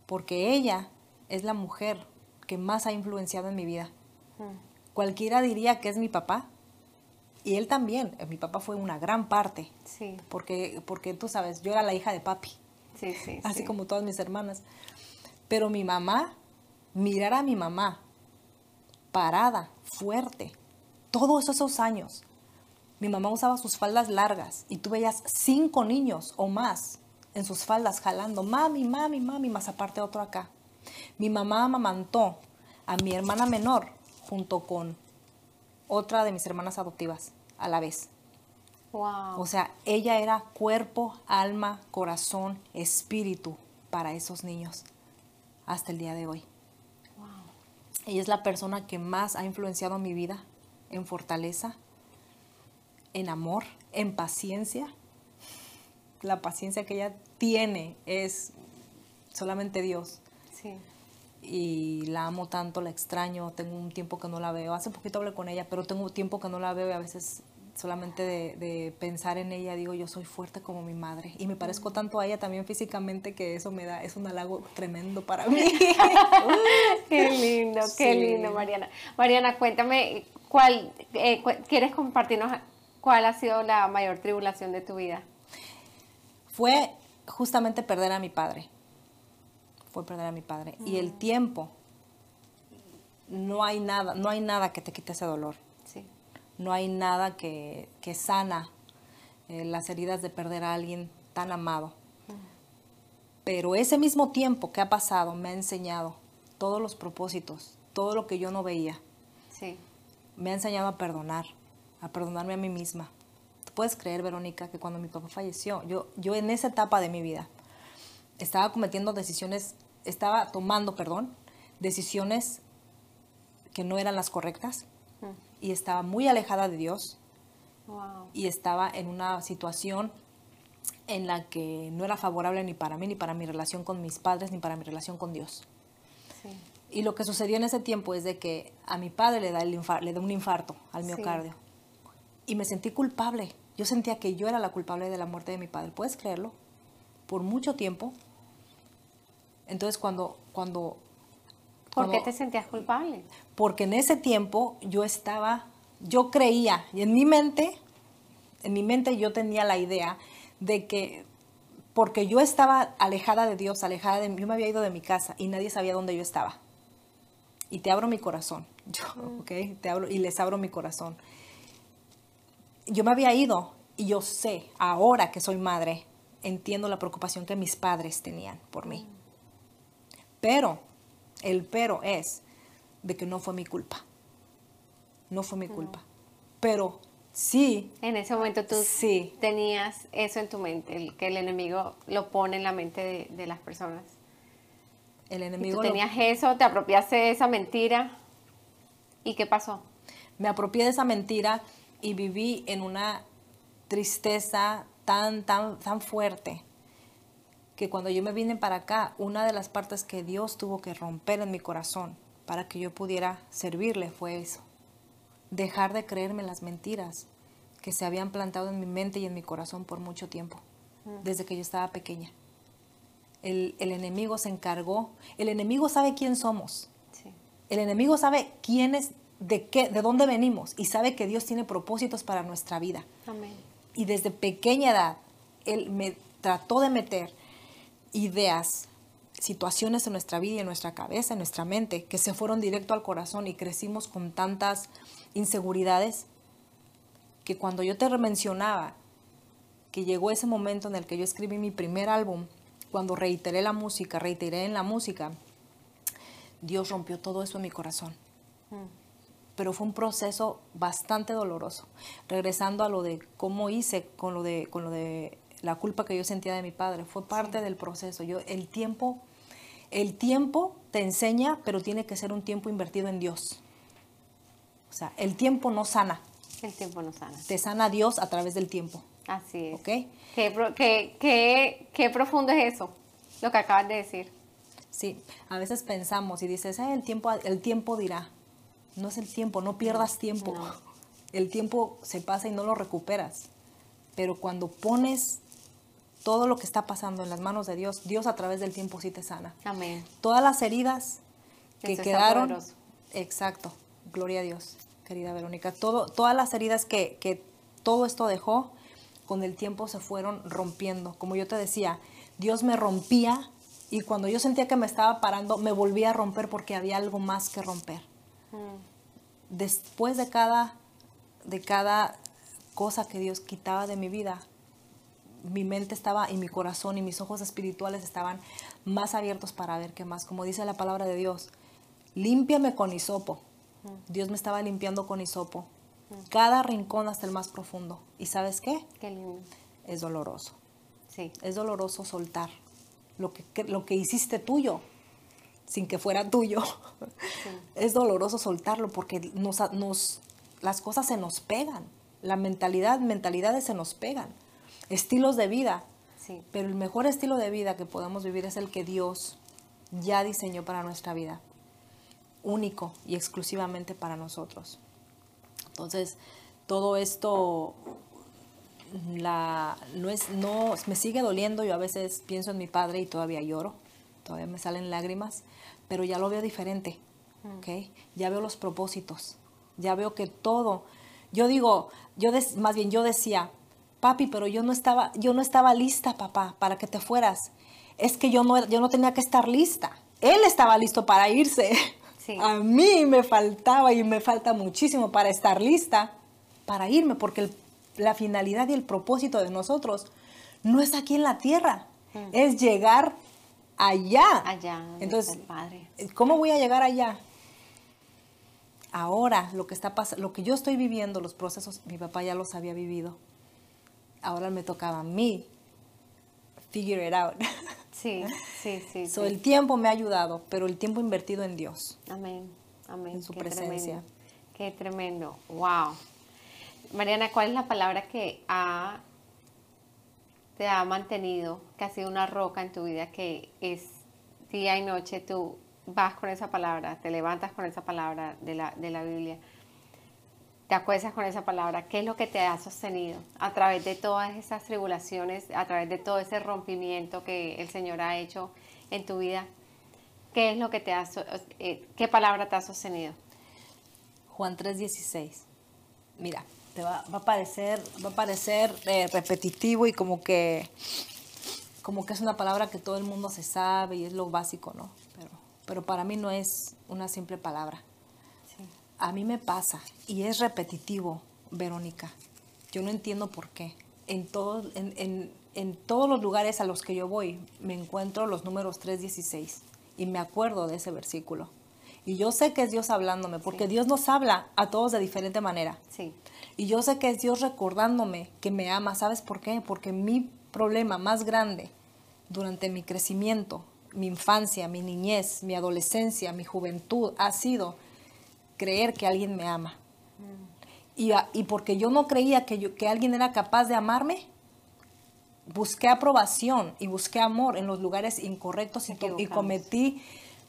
Porque ella es la mujer que más ha influenciado en mi vida. Mm, Cualquiera diría que es mi papá. Y él también. Mi papá fue una gran parte. Sí, Porque, porque tú sabes, yo era la hija de papi sí, sí. así sí. como todas mis hermanas. Pero mi mamá, mirar a mi mamá parada, fuerte, todos esos años. Mi mamá usaba sus faldas largas y tú veías cinco niños o más en sus faldas jalando, mami, mami, mami, más aparte otro acá. Mi mamá amamantó a mi hermana menor junto con otra de mis hermanas adoptivas a la vez. Wow. O sea, ella era cuerpo, alma, corazón, espíritu para esos niños hasta el día de hoy. wow. Ella es la persona que más ha influenciado mi vida en fortaleza, en amor, en paciencia. La paciencia que ella tiene es solamente Dios. Sí. Y la amo tanto, la extraño, tengo un tiempo que no la veo. Hace poquito hablé con ella, pero tengo tiempo que no la veo y a veces solamente de, de, pensar en ella digo yo soy fuerte como mi madre y me parezco tanto a ella también físicamente que eso me da es un halago tremendo para mí. Qué lindo qué lindo Mariana. Mariana cuéntame cuál eh, quieres compartirnos cuál ha sido la mayor tribulación de tu vida fue justamente perder a mi padre fue perder a mi padre y el mm. tiempo no hay nada no hay nada que te quite ese dolor no hay nada que, sana eh, las heridas de perder a alguien tan amado. Pero ese mismo tiempo que ha pasado me ha enseñado todos los propósitos, todo lo que yo no veía. Sí. Me ha enseñado a perdonar, a perdonarme a mí misma. ¿Tú puedes creer, Verónica, que cuando mi papá falleció, yo, yo en esa etapa de mi vida estaba cometiendo decisiones, estaba tomando, perdón, decisiones que no eran las correctas? y estaba muy alejada de Dios y estaba en una situación en la que no era favorable ni para mí, ni para mi relación con mis padres, ni para mi relación con Dios. Y lo que sucedió en ese tiempo es de que a mi padre le da, el le da un infarto al miocardio. Y me sentí culpable. Yo sentía que yo era la culpable de la muerte de mi padre. ¿Puedes creerlo? Por mucho tiempo. Entonces cuando, cuando ¿Por qué te sentías culpable? Porque en ese tiempo yo estaba, yo creía, y en mi mente, en mi mente yo tenía la idea de que porque yo estaba alejada de Dios, alejada de yo me había ido de mi casa y nadie sabía dónde yo estaba. Y te abro mi corazón, yo, mm. ¿ok? Te abro y les abro mi corazón. Yo me había ido y yo sé, ahora que soy madre, entiendo la preocupación que mis padres tenían por mí. Pero el pero es de que no fue mi culpa. No fue mi culpa. Pero sí. En ese momento tú sí. tenías eso en tu mente, el, que el enemigo lo pone en la mente de, las personas. El enemigo. tú tenías eso, te apropiaste de esa mentira. ¿Y qué pasó? Me apropié de esa mentira y viví en una tristeza tan, tan, tan fuerte que cuando yo me vine para acá, una de las partes que Dios tuvo que romper en mi corazón para que yo pudiera servirle fue eso. Dejar de creerme las mentiras que se habían plantado en mi mente y en mi corazón por mucho tiempo, mm. desde que yo estaba pequeña. El, enemigo se encargó, el enemigo sabe quién somos. El enemigo sabe quién es, de, qué, de dónde venimos y sabe que Dios tiene propósitos para nuestra vida. Y desde pequeña edad, Él me trató de meter ideas, situaciones en nuestra vida en nuestra cabeza, en nuestra mente, que se fueron directo al corazón y crecimos con tantas inseguridades, que cuando yo te mencionaba que llegó ese momento en el que yo escribí mi primer álbum, cuando reiteré la música, reiteré en la música, Dios rompió todo eso en mi corazón. Mm. Pero fue un proceso bastante doloroso. Regresando a lo de cómo hice con lo de, con lo de la culpa que yo sentía de mi padre, fue parte del proceso. Yo, el tiempo, el tiempo te enseña, pero tiene que ser un tiempo invertido en Dios. O sea, el tiempo no sana. El tiempo no sana. Te sana Dios a través del tiempo. Así es. ¿Ok? ¿Qué, qué, qué, qué profundo es eso? Lo que acabas de decir. Sí, a veces pensamos y dices, el, tiempo, el tiempo dirá. No es el tiempo, no pierdas tiempo. El tiempo se pasa y no lo recuperas. Pero cuando pones todo lo que está pasando en las manos de Dios, Dios a través del tiempo sí te sana. Amén. Todas las heridas que quedaron, exacto, gloria a Dios, querida Verónica, todo, todas las heridas que, que todo esto dejó, con el tiempo se fueron rompiendo. Como yo te decía, Dios me rompía y cuando yo sentía que me estaba parando, me volvía a romper porque había algo más que romper. Mm. Después de cada, de cada cosa que Dios quitaba de mi vida, mi mente estaba y mi corazón y mis ojos espirituales estaban más abiertos para ver qué más. Como dice la palabra de Dios, límpiame con hisopo. Dios me estaba limpiando con hisopo. Cada rincón hasta el más profundo. ¿Y sabes qué? Qué lindo. Es doloroso. Sí. Es doloroso soltar lo que, lo que hiciste tuyo sin que fuera tuyo. Es doloroso soltarlo porque nos, nos, las cosas se nos pegan La mentalidad, mentalidades se nos pegan. Estilos de vida. Sí. Pero el mejor estilo de vida que podemos vivir es el que Dios ya diseñó para nuestra vida. Único y exclusivamente para nosotros. Entonces, todo esto la, no es, no, me sigue doliendo. Yo a veces pienso en mi padre y todavía lloro. Todavía me salen lágrimas. Pero ya lo veo diferente. ¿ok? Ya veo los propósitos. Ya veo que todo. Yo digo, yo des- más bien yo decía, papi, pero yo no estaba, yo no estaba lista, papá, para que te fueras. Es que yo no, yo no tenía que estar lista. Él estaba listo para irse. Sí. A mí me faltaba y me falta muchísimo para estar lista, para irme, porque el- la finalidad y el propósito de nosotros no es aquí en la tierra, es llegar allá. Allá, Entonces, Padre. ¿cómo voy a llegar allá? Ahora, lo que está pasando, lo que yo estoy viviendo, los procesos, mi papá ya los había vivido. Ahora me tocaba a mí figure it out. Sí, sí, sí. So, sí. el tiempo me ha ayudado, pero el tiempo invertido en Dios. Amén, amén. en su Qué presencia. Tremendo. Qué tremendo. Wow. Mariana, ¿cuál es la palabra que ha, te ha mantenido, que ha sido una roca en tu vida, que es día y noche tú vas con esa palabra, te levantas con esa palabra de la, de la Biblia, te acuestas con esa palabra? ¿Qué es lo que te ha sostenido a través de todas esas tribulaciones, a través de todo ese rompimiento que el Señor ha hecho en tu vida? ¿Qué es lo que te ha, eh, qué palabra te ha sostenido? Juan 3:16. Mira, te va, va a parecer, va a parecer eh, repetitivo y como que, como que es una palabra que todo el mundo se sabe y es lo básico, ¿no? Pero, pero para mí no es una simple palabra. A mí me pasa y es repetitivo, Verónica. Yo no entiendo por qué. En, todo- en, en- en todos los lugares a los que yo voy me encuentro los números 3.16 y me acuerdo de ese versículo. Y yo sé que es Dios hablándome, porque Sí. Dios nos habla a todos de diferente manera. Sí, Y yo sé que es Dios recordándome que me ama. ¿Sabes por qué? Porque mi problema más grande durante mi crecimiento, mi infancia, mi niñez, mi adolescencia, mi juventud, ha sido creer que alguien me ama. Y, porque yo no creía que, yo- que alguien era capaz de amarme, busqué aprobación y busqué amor en los lugares incorrectos y, cometí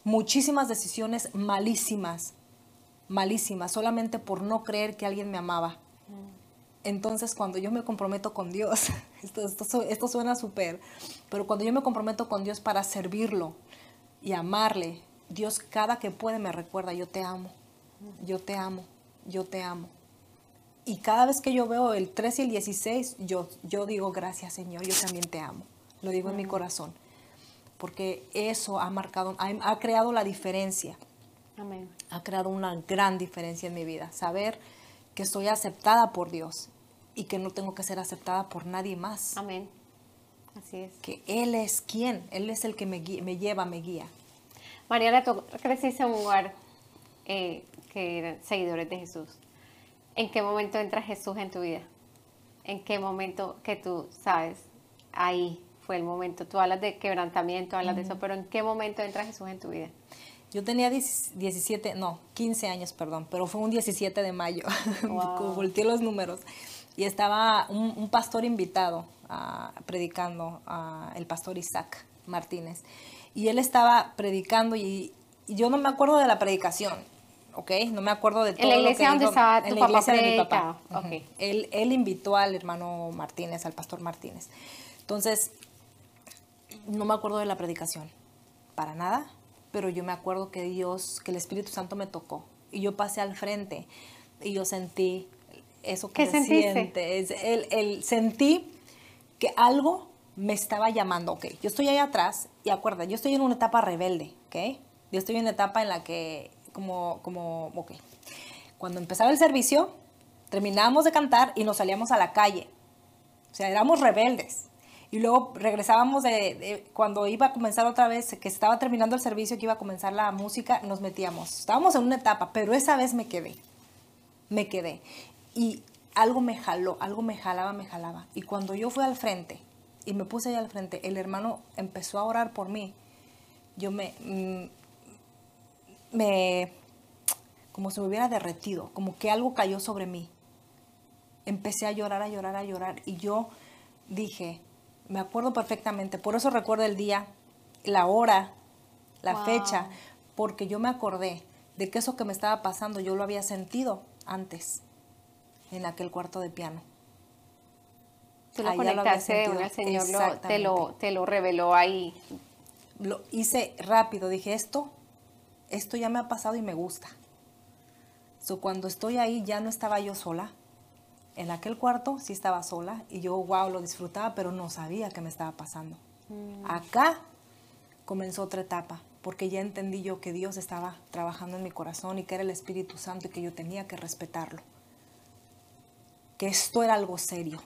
muchísimas decisiones malísimas, malísimas, solamente por no creer que alguien me amaba. Entonces, cuando yo me comprometo con Dios, esto, esto, esto suena súper, pero cuando yo me comprometo con Dios para servirlo y amarle, Dios cada que puede me recuerda, yo te amo, yo te amo, yo te amo. Y cada vez que yo veo el 3 y el 16, yo, yo digo, gracias Señor, yo también te amo. Lo digo en mi corazón. Porque eso ha marcado, ha, ha creado la diferencia amén. ha creado una gran diferencia en mi vida. Saber que soy aceptada por Dios y que no tengo que ser aceptada por nadie más. Amén. Así es. Que Él es quien, Él es el que me, gui- me lleva, me guía. Mariana, tú creciste en un lugar eh, que eran seguidores de Jesús. ¿En qué momento entra Jesús en tu vida? ¿En qué momento que tú sabes? Ahí fue el momento. Tú hablas de quebrantamiento, hablas de eso, pero ¿en qué momento entra Jesús en tu vida? Yo tenía 10 17, no, 15 años, perdón, pero fue un 17 de mayo, Wow. volteé los números. Y estaba un, un pastor invitado ah, predicando, ah, el pastor Isaac Martínez. Y él estaba predicando y, y yo no me acuerdo de la predicación, ¿ok? No me acuerdo de todo la lo que iglesia donde estaba En tu la papá iglesia de mi papá. predicaba, Ujú. ok. él, él invitó al hermano Martínez, al pastor Martínez. Entonces, no me acuerdo de la predicación, para nada, pero yo me acuerdo que Dios, que el Espíritu Santo me tocó y yo pasé al frente y yo sentí eso que ¿Qué se sentiste? siente, es el, el- sentí que algo me estaba llamando, ok, yo estoy ahí atrás y acuerda, yo estoy en una etapa rebelde, ok, yo estoy en una etapa en la que como, como, ok, cuando empezaba el servicio, terminábamos de cantar y nos salíamos a la calle, o sea, éramos rebeldes. Y luego regresábamos de, de- cuando iba a comenzar otra vez, que estaba terminando el servicio, que iba a comenzar la música, nos metíamos. Estábamos en una etapa, pero esa vez me quedé. Me quedé. Y algo me jaló, algo me jalaba, me jalaba. Y cuando yo fui al frente y me puse ahí al frente, el hermano empezó a orar por mí. Yo me, mm, me, como si me hubiera derretido, como que algo cayó sobre mí. empecé a llorar, a llorar, a llorar. Y yo dije, me acuerdo perfectamente, por eso recuerdo el día, la hora, la Wow. fecha, porque yo me acordé de que eso que me estaba pasando yo lo había sentido antes, en aquel cuarto de piano. Tú lo Ahí lo conectaste de una. Señor lo- te, lo, te lo reveló ahí. Lo hice rápido, dije, esto, esto ya me ha pasado y me gusta. So, cuando estoy ahí ya no estaba yo sola. En aquel cuarto sí estaba sola y yo, wow, lo disfrutaba, pero no sabía qué me estaba pasando. Acá comenzó otra etapa, porque ya entendí yo que Dios estaba trabajando en mi corazón y que era el Espíritu Santo y que yo tenía que respetarlo. Que esto era algo serio.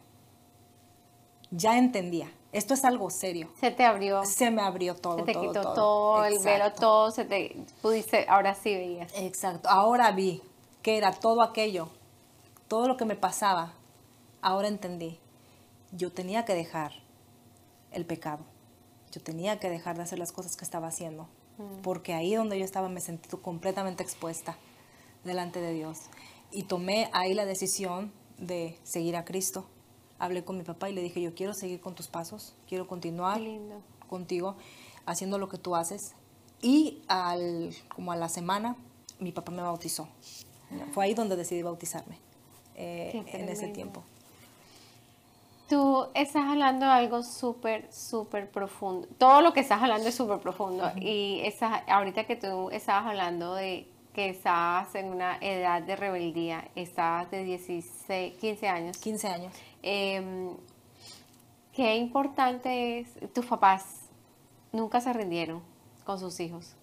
Ya entendía, esto es algo serio. Se te abrió, Se me abrió todo. se te todo, quitó todo, todo. el velo, todo, se te pudiste, ahora sí veías. Exacto. Ahora vi que era todo aquello, todo lo que me pasaba. Ahora entendí. Yo tenía que dejar el pecado. Yo tenía que dejar de hacer las cosas que estaba haciendo. Porque ahí donde yo estaba me sentí completamente expuesta delante de Dios. Y tomé ahí la decisión de seguir a Cristo. Hablé con mi papá y le dije, yo quiero seguir con tus pasos, quiero continuar contigo haciendo lo que tú haces. Y al, como a la semana, mi papá me bautizó. Fue ahí donde decidí bautizarme, eh, en ese tiempo. Tú estás hablando de algo súper, súper profundo. Todo lo que estás hablando es súper profundo. Y esa, ahorita que tú estabas hablando de que estabas en una edad de rebeldía, estabas de 16, 15 años. 15 años. Eh, qué importante es, tus papás nunca se rindieron con sus hijos.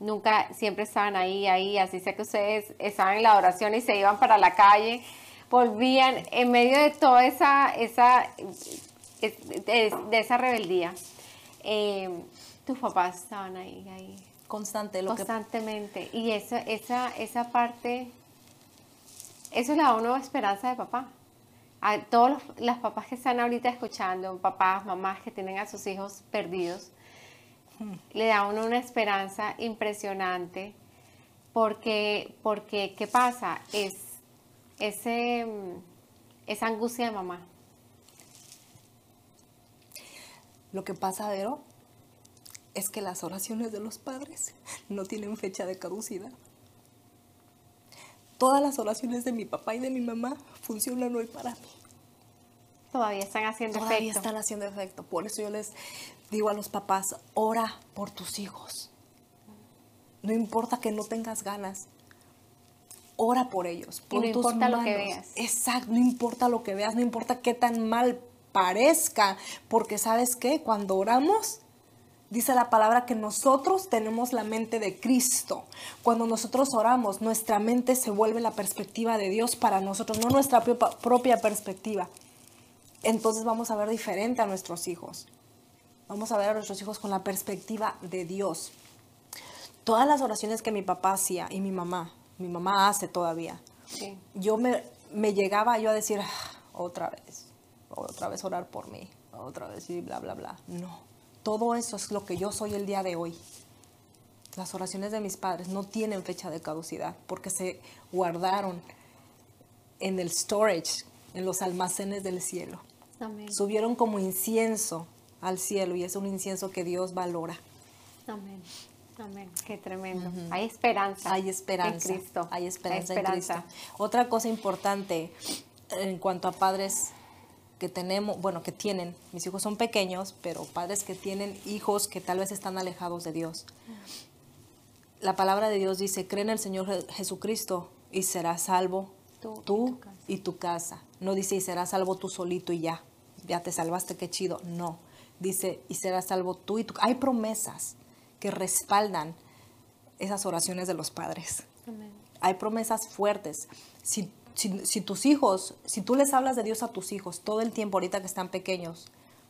Nunca, siempre estaban ahí, ahí, así sé que ustedes estaban en la adoración y se iban para la calle, volvían en medio de toda esa, esa, es- de, de esa rebeldía. eh, tus papás estaban ahí, ahí, Constante. Lo que, constantemente. Y esa, esa, esa parte, eso le da a uno esperanza de papá. A todos los, las papás que están ahorita escuchando, papás, mamás que tienen a sus hijos perdidos, le da a uno una esperanza impresionante porque, porque ¿qué pasa? Es ese, esa angustia de mamá. lo que pasa, Vero, es que las oraciones de los padres no tienen fecha de caducidad. Todas las oraciones de mi papá y de mi mamá funcionan hoy para mí. Todavía están haciendo Todavía efecto. están haciendo efecto. Por eso yo les digo a los papás, ora por tus hijos. No importa que no tengas ganas. Ora por ellos. Y no tus importa lo que veas. Exacto, no importa lo que veas, no importa qué tan mal parezca, porque sabes qué, cuando oramos, dice la palabra que nosotros tenemos la mente de Cristo. Cuando nosotros oramos, nuestra mente se vuelve la perspectiva de Dios para nosotros, no nuestra propia, perspectiva. Entonces vamos a ver diferente a nuestros hijos. Vamos a ver a nuestros hijos con la perspectiva de Dios. Todas las oraciones que mi papá hacía y mi mamá, mi mamá hace todavía, Sí. yo me, me llegaba yo a decir, "Ah, otra vez, otra vez orar por mí, otra vez y bla, bla, bla. No, todo eso es lo que yo soy el día de hoy. Las oraciones de mis padres no tienen fecha de caducidad porque se guardaron en el storage, en los almacenes del cielo. Amén. Subieron como incienso al cielo y es un incienso que Dios valora. Amén. Amén. Qué tremendo. Hay esperanza. Hay esperanza. En Cristo. Hay esperanza, Hay en Cristo. Otra cosa importante en cuanto a padres que tenemos, bueno, que tienen, mis hijos son pequeños, pero padres que tienen hijos que tal vez están alejados de Dios. La palabra de Dios dice, cree en el Señor Je- Jesucristo y serás salvo Tú tú, y tu casa. y tu casa. No dice, y serás salvo tú solito y ya, ya te salvaste, qué chido. No, dice, y serás salvo tú y tu Hay promesas que respaldan esas oraciones de los padres Amén. hay promesas fuertes. Si, si- tus hijos, si tú les hablas de Dios a tus hijos todo el tiempo ahorita que están pequeños,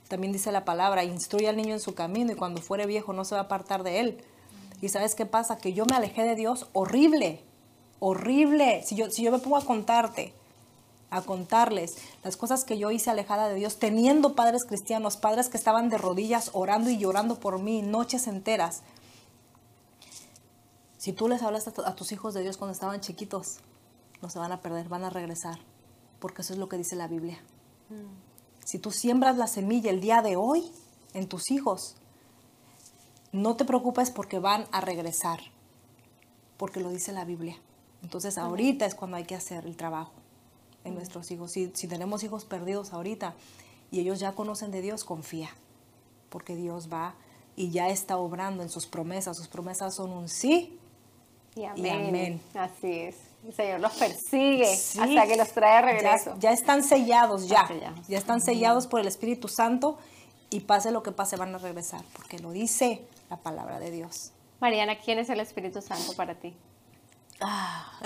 también dice la palabra, instruye al niño en su camino y cuando fuere viejo no se va a apartar de él. Y sabes qué pasa? Que yo me alejé de Dios horrible, horrible. Si yo, si yo me pongo a contarte, a contarles las cosas que yo hice alejada de Dios, teniendo padres cristianos, padres que estaban de rodillas orando y llorando por mí noches enteras. Si tú les hablas a, a tus hijos de Dios cuando estaban chiquitos, no se van a perder, van a regresar. porque eso es lo que dice la Biblia. Si tú siembras la semilla el día de hoy en tus hijos, no te preocupes porque van a regresar, porque lo dice la Biblia. Entonces ahorita es cuando hay que hacer el trabajo en nuestros hijos. Si, si tenemos hijos perdidos ahorita y ellos ya conocen de Dios, confía, porque Dios va y ya está obrando en sus promesas. Sus promesas son un sí y amén. Así es. El Señor los persigue hasta que los trae a regreso. Ya, están sellados, ya. Ya están sellados por el Espíritu Santo y pase lo que pase van a regresar, porque lo dice la palabra de Dios. Mariana, ¿quién es el Espíritu Santo para ti? Ah,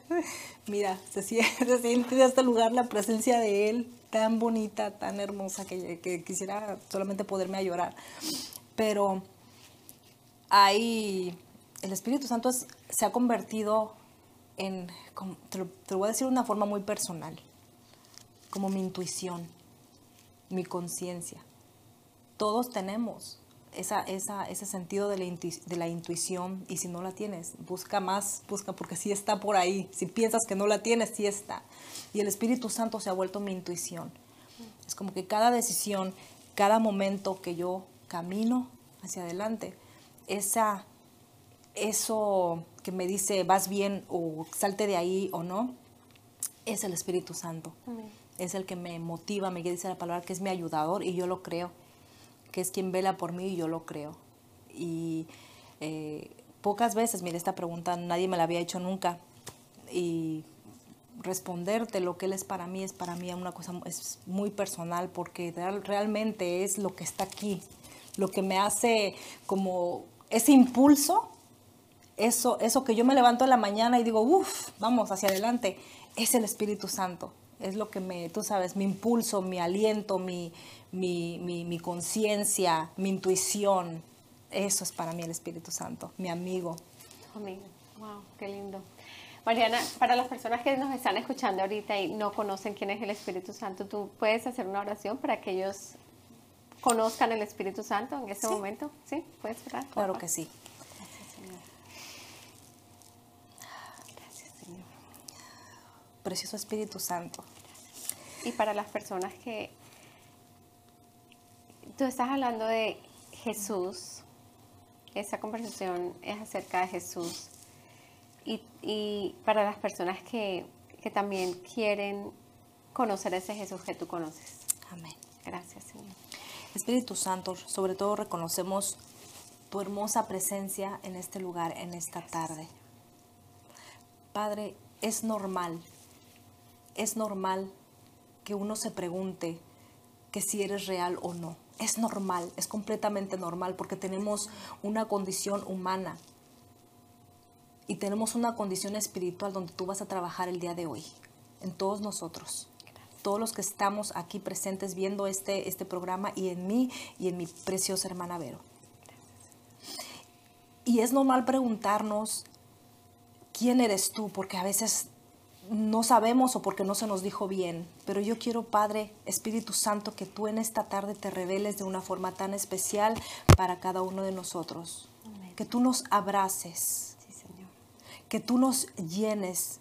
mira, se siente, se en este lugar la presencia de Él tan bonita, tan hermosa, que, que quisiera solamente poderme a llorar. Pero hay, el Espíritu Santo se ha convertido en, te lo, voy a decir de una forma muy personal, como mi intuición, mi conciencia. Todos tenemos esa, ese sentido de la, de la, intuición y si no la tienes, busca más, busca porque sí está por ahí. Si piensas que no la tienes, sí está. Y el Espíritu Santo se ha vuelto mi intuición. Es como que cada decisión, cada momento que yo camino hacia adelante, esa, eso que me dice vas bien o salte de ahí o no, es el Espíritu Santo. Es el que me motiva, me dice la palabra que es mi ayudador y yo lo creo, que es quien vela por mí y yo lo creo. Y eh, pocas veces, mire, esta pregunta nadie me la había hecho nunca y responderte lo que Él es para mí es para mí una cosa es muy personal porque realmente es lo que está aquí, lo que me hace como ese impulso, eso, eso que yo me levanto en la mañana y digo, uff, vamos hacia adelante, es el Espíritu Santo. Es lo que me, tú sabes, mi impulso, mi aliento, mi, mi, mi, conciencia, mi intuición. Eso es para mí el Espíritu Santo, mi amigo. Amigo, wow, qué lindo. Mariana, para las personas que nos están escuchando ahorita y no conocen quién es el Espíritu Santo, ¿tú puedes hacer una oración para que ellos conozcan el Espíritu Santo en ese momento? ¿Sí? ¿Puedes cerrar? Claro que sí. Gracias, Señor. Gracias, Señor. Precioso Espíritu Santo. Y para las personas que tú estás hablando de Jesús, esa conversación es acerca de Jesús. Y, y para las personas que, que también quieren conocer ese Jesús que tú conoces. Amén. Gracias, Señor. Espíritu Santo, sobre todo reconocemos tu hermosa presencia en este lugar, en esta tarde. Padre, es normal, es normal que uno se pregunte que si eres real o no. Es normal, es completamente normal porque tenemos una condición humana y tenemos una condición espiritual donde tú vas a trabajar el día de hoy, en todos nosotros todos los que estamos aquí presentes viendo este, este programa y en mí y en mi preciosa hermana Vero. Y es normal preguntarnos, ¿quién eres tú? Porque a veces no sabemos o porque no se nos dijo bien, pero yo quiero, Padre, Espíritu Santo, que tú en esta tarde te reveles de una forma tan especial para cada uno de nosotros. Que tú nos abraces, que tú nos llenes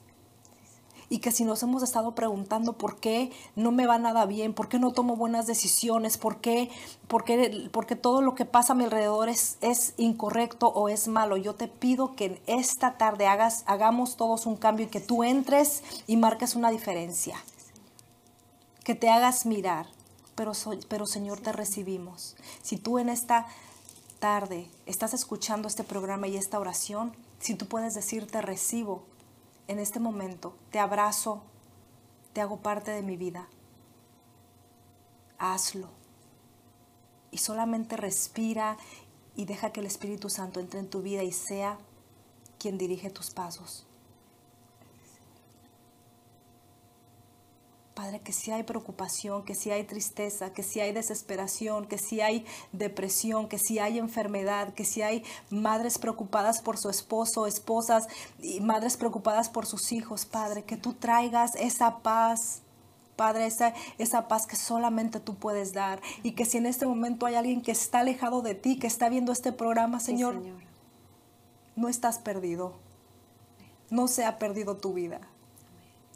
y que si nos hemos estado preguntando por qué no me va nada bien, por qué no tomo buenas decisiones, por qué, por porque todo lo que pasa a mi alrededor es, incorrecto o es malo, yo te pido que esta tarde hagas, hagamos todos un cambio y que tú entres y marques una diferencia, que te hagas mirar. Pero, pero Señor, te recibimos. Si tú en esta tarde estás escuchando este programa y esta oración, si tú puedes decir te recibo, en este momento, te abrazo, te hago parte de mi vida. Hazlo. Y solamente respira y deja que el Espíritu Santo entre en tu vida y sea quien dirige tus pasos. Padre, que si hay preocupación, que si hay tristeza, que si hay desesperación, que si hay depresión, que si hay enfermedad, que si hay madres preocupadas por su esposo, esposas y madres preocupadas por sus hijos, Padre, que tú traigas esa paz. Padre, esa, esa paz que solamente tú puedes dar. Y que si en este momento hay alguien que está alejado de ti, que está viendo este programa, Señor, no estás perdido. No se ha perdido tu vida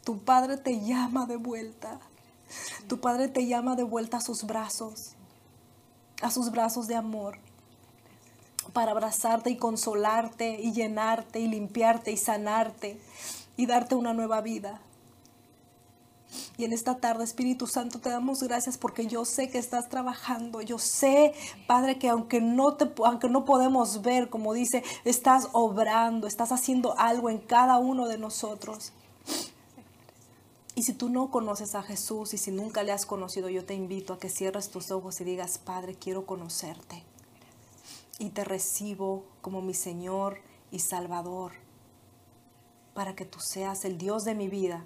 Tu Padre te llama de vuelta. Tu Padre te llama de vuelta a sus brazos, a sus brazos de amor, para abrazarte y consolarte y llenarte y limpiarte y sanarte y darte una nueva vida. Y en esta tarde, Espíritu Santo, te damos gracias porque yo sé que estás trabajando. Yo sé, Padre, que aunque no, te, aunque no podemos ver, como dice, estás obrando, estás haciendo algo en cada uno de nosotros. Y si tú no conoces a Jesús y si nunca le has conocido, yo te invito a que cierres tus ojos y digas, Padre, quiero conocerte. Y te recibo como mi Señor y Salvador, para que tú seas el Dios de mi vida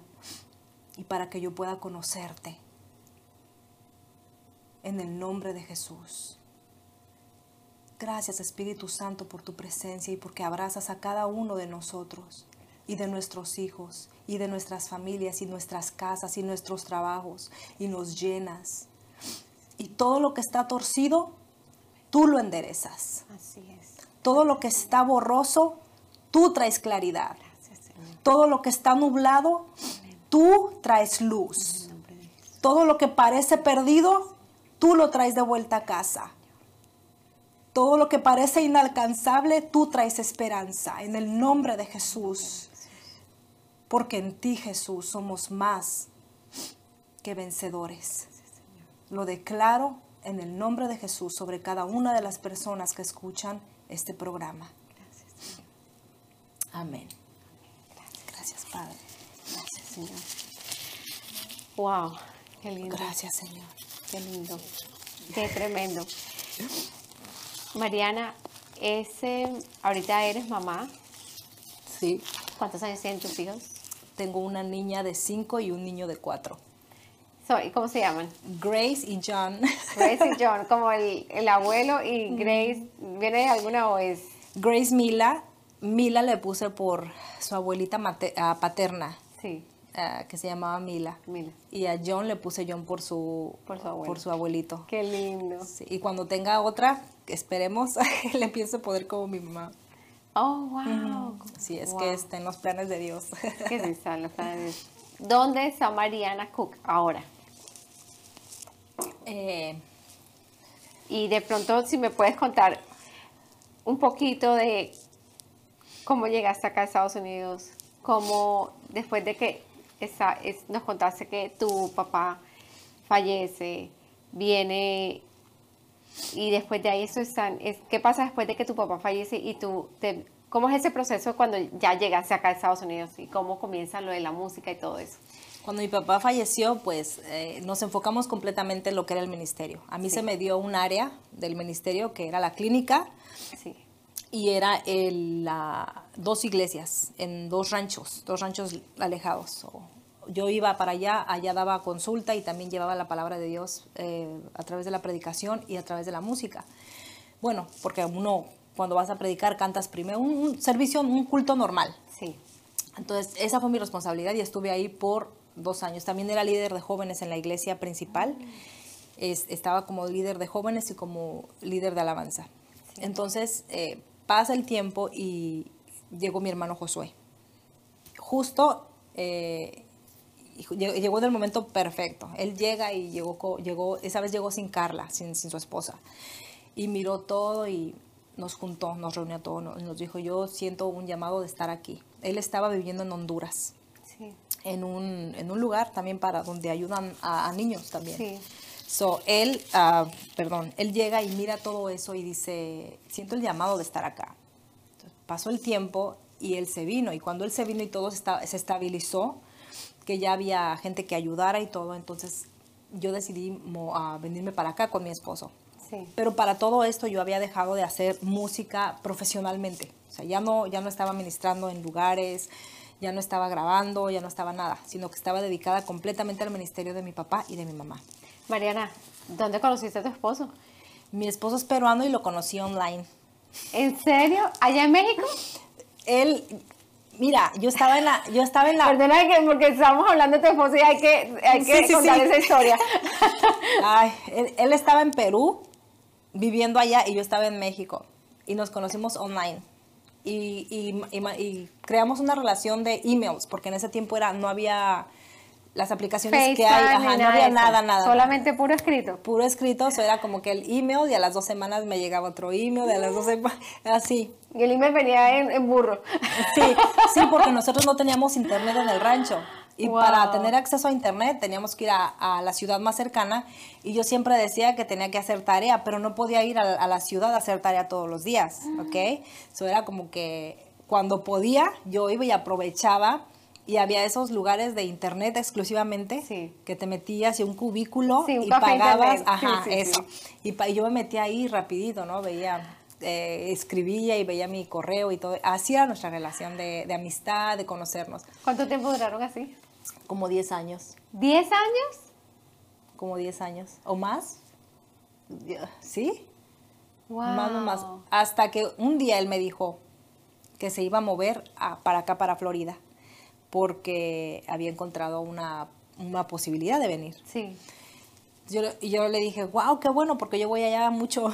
y para que yo pueda conocerte. En el nombre de Jesús. Gracias Espíritu Santo por tu presencia y porque abrazas a cada uno de nosotros y de nuestros hijos y de nuestras familias y nuestras casas y nuestros trabajos y nos llenas. Y todo lo que está torcido, tú lo enderezas. Así es. Todo lo que está borroso, tú traes claridad. Gracias, Señor. Todo lo que está nublado, tú traes luz. Todo lo que parece perdido, tú lo traes de vuelta a casa. Todo lo que parece inalcanzable, tú traes esperanza. En el nombre de Jesús. Porque en ti, Jesús, somos más que vencedores. Lo declaro en el nombre de Jesús sobre cada una de las personas que escuchan este programa. Amén. Gracias, Padre. Gracias, Señor. Wow, qué lindo. Gracias, Señor. Qué lindo. Qué tremendo. Mariana, ese, ahorita eres mamá. Sí. ¿Cuántos años tienen tus hijos? Tengo una niña de 5 y un niño de 4. So, ¿y ¿Cómo se llaman? Grace y John. Grace y John, como el, el abuelo y Grace, ¿viene de alguna o es? Grace Mila. Mila le puse por su abuelita mate- ah, paterna, Sí, ah, que se llamaba Mila. Mila. Y a John le puse John por su, Por su abuelo. por su abuelito. Qué lindo. Sí, y cuando tenga otra, esperemos, le a poder como mi mamá. Oh, wow. Sí, es Wow. que está en los planes de Dios. Risa, los planes. ¿Dónde está Mariana Cook ahora? Eh, Y de pronto, si me puedes contar un poquito de cómo llegaste acá a Estados Unidos, cómo después de que esa- es- nos contaste que tu papá fallece, viene y después de ahí eso están, es, ¿qué pasa después de que tu papá fallece y tú, te, cómo es ese proceso cuando ya llegaste acá a Estados Unidos y cómo comienza lo de la música y todo eso? Cuando mi papá falleció, pues eh, nos enfocamos completamente en lo que era el ministerio. A mí Sí. se me dio un área del ministerio que era la clínica Sí, y era el, la- dos iglesias en dos ranchos, dos ranchos alejados. O- yo iba para allá, allá daba consulta y también llevaba la palabra de Dios eh, a través de la predicación y a través de la música. Bueno, porque uno cuando vas a predicar cantas primero un, un servicio, un culto normal. sí, Entonces, esa fue mi responsabilidad y estuve ahí por dos años. También era líder de jóvenes en la iglesia principal. Es- estaba como líder de jóvenes y como líder de alabanza. Entonces, eh, pasa el tiempo y llegó mi hermano Josué. Justo eh, llegó en el momento perfecto. Él llega y llegó, llegó esa vez llegó sin Carla, sin, sin su esposa. Y miró todo y nos juntó, nos reunió a todos, nos, nos dijo, yo siento un llamado de estar aquí. Él estaba viviendo en Honduras, sí, en un, en un lugar también para donde ayudan a, a niños también. sí. So, él, ah, perdón, él llega y mira todo eso y dice, siento el llamado de estar acá. Entonces, pasó el tiempo y él se vino. Y cuando él se vino y todo se, esta- se estabilizó, que ya había gente que ayudara y todo, entonces yo decidí a venirme para acá con mi esposo. Sí. Pero para todo esto yo había dejado de hacer música profesionalmente. O sea, ya no, ya no estaba ministrando en lugares, ya no estaba grabando, ya no estaba nada, sino que estaba dedicada completamente al ministerio de mi papá y de mi mamá. Mariana, ¿dónde conociste a tu esposo? Mi esposo es peruano y lo conocí online. ¿En serio? ¿Allá en México? Él, mira, yo estaba en la, yo estaba en la, Perdona que porque estamos hablando de tu esposo y hay que, hay que Sí, sí, contar sí. esa historia. ay, él, él estaba en Perú viviendo allá y yo estaba en México y nos conocimos online. y, y- y y creamos una relación de emails, porque en ese tiempo era, no había las aplicaciones que hay, ajá, no había de nada, nada. Solamente puro escrito. Puro escrito, eso era como que el email y a las dos semanas me llegaba otro email, y a las dos semanas, así. Y el email venía en, en burro. Sí, sí, porque nosotros no teníamos internet en el rancho. Y Wow. para tener acceso a internet teníamos que ir a, a la ciudad más cercana. Y yo siempre decía que tenía que hacer tarea, pero no podía ir a, a la ciudad a hacer tarea todos los días, ¿ok? Eso era como que cuando podía, yo iba y aprovechaba. Y había esos lugares de internet exclusivamente Sí. que te metías y un cubículo Sí, un y pagabas, internet. Sí, ajá, sí, eso. Y, pa- y yo me metía ahí rapidito, ¿no? Veía, eh, escribía y veía mi correo y todo. Así era nuestra relación de, de amistad, de conocernos. ¿Cuánto tiempo duraron así? Como 10 años, ¿10 años? como 10 años. ¿O más? ¿Sí? Wow. Más o más. Hasta que un día él me dijo que se iba a mover a- para acá, para Florida, porque había encontrado una, una posibilidad de venir. Sí. Yo, y yo le dije, wow, qué bueno, porque yo voy allá mucho.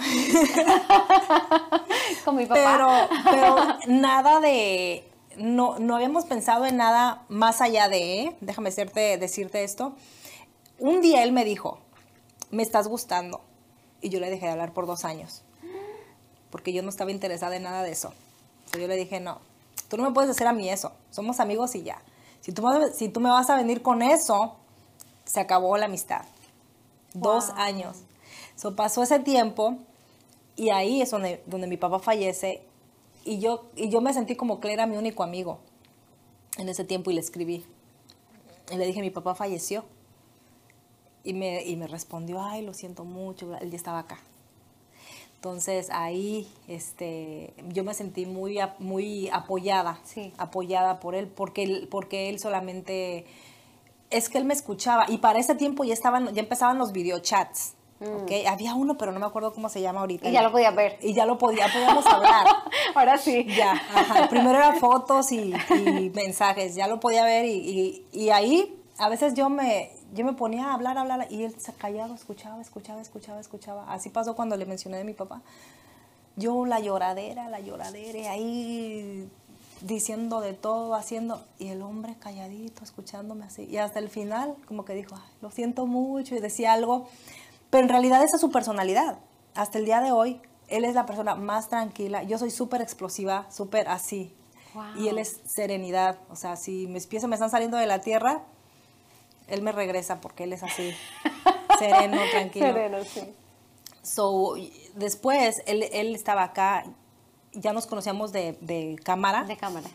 Con mi pero, papá. pero nada de, no, no habíamos pensado en nada más allá de, ¿eh? déjame decirte, decirte esto. Un día él me dijo, me estás gustando. Y yo le dejé de hablar por dos años, porque yo no estaba interesada en nada de eso. Entonces yo le dije, no, tú no me puedes hacer a mí eso, somos amigos y ya. Si tú, me- si tú me vas a venir con eso, se acabó la amistad. Dos años. So, pasó ese tiempo y ahí es donde, donde mi papá fallece y yo, y yo me sentí como que él era mi único amigo en ese tiempo y le escribí. Y le dije, mi papá falleció. Y me, y me respondió, ay, lo siento mucho, él ya estaba acá. Entonces ahí este, yo me sentí muy, muy apoyada, Sí. apoyada por él, porque él, porque él solamente, es que él me escuchaba y para ese tiempo ya, estaban, ya empezaban los videochats. ¿ok? Había uno, pero no me acuerdo cómo se llama ahorita. Mm. Y ya lo podías ver. Y ya lo podía, podíamos hablar. Ahora sí. Ya, ajá. Primero eran fotos y, y mensajes, ya lo podía ver y, y- y ahí a veces yo me, yo me ponía a hablar, hablar y él se callaba, escuchaba, escuchaba, escuchaba, escuchaba. Así pasó cuando le mencioné de mi papá. Yo la lloradera, la lloradera, ahí diciendo de todo, haciendo, y el hombre calladito, escuchándome así. Y hasta el final, como que dijo, "Ay, lo siento mucho, y decía algo, pero en realidad esa es su personalidad. Hasta el día de hoy, él es la persona más tranquila. Yo soy súper explosiva, súper así. Wow. Y él es serenidad. O sea, si mis pies se me están saliendo de la tierra, él me regresa porque él es así. sereno, tranquilo. Sereno, sí. So, después, él, él estaba acá, ya nos conocíamos de, de cámara. De cámara.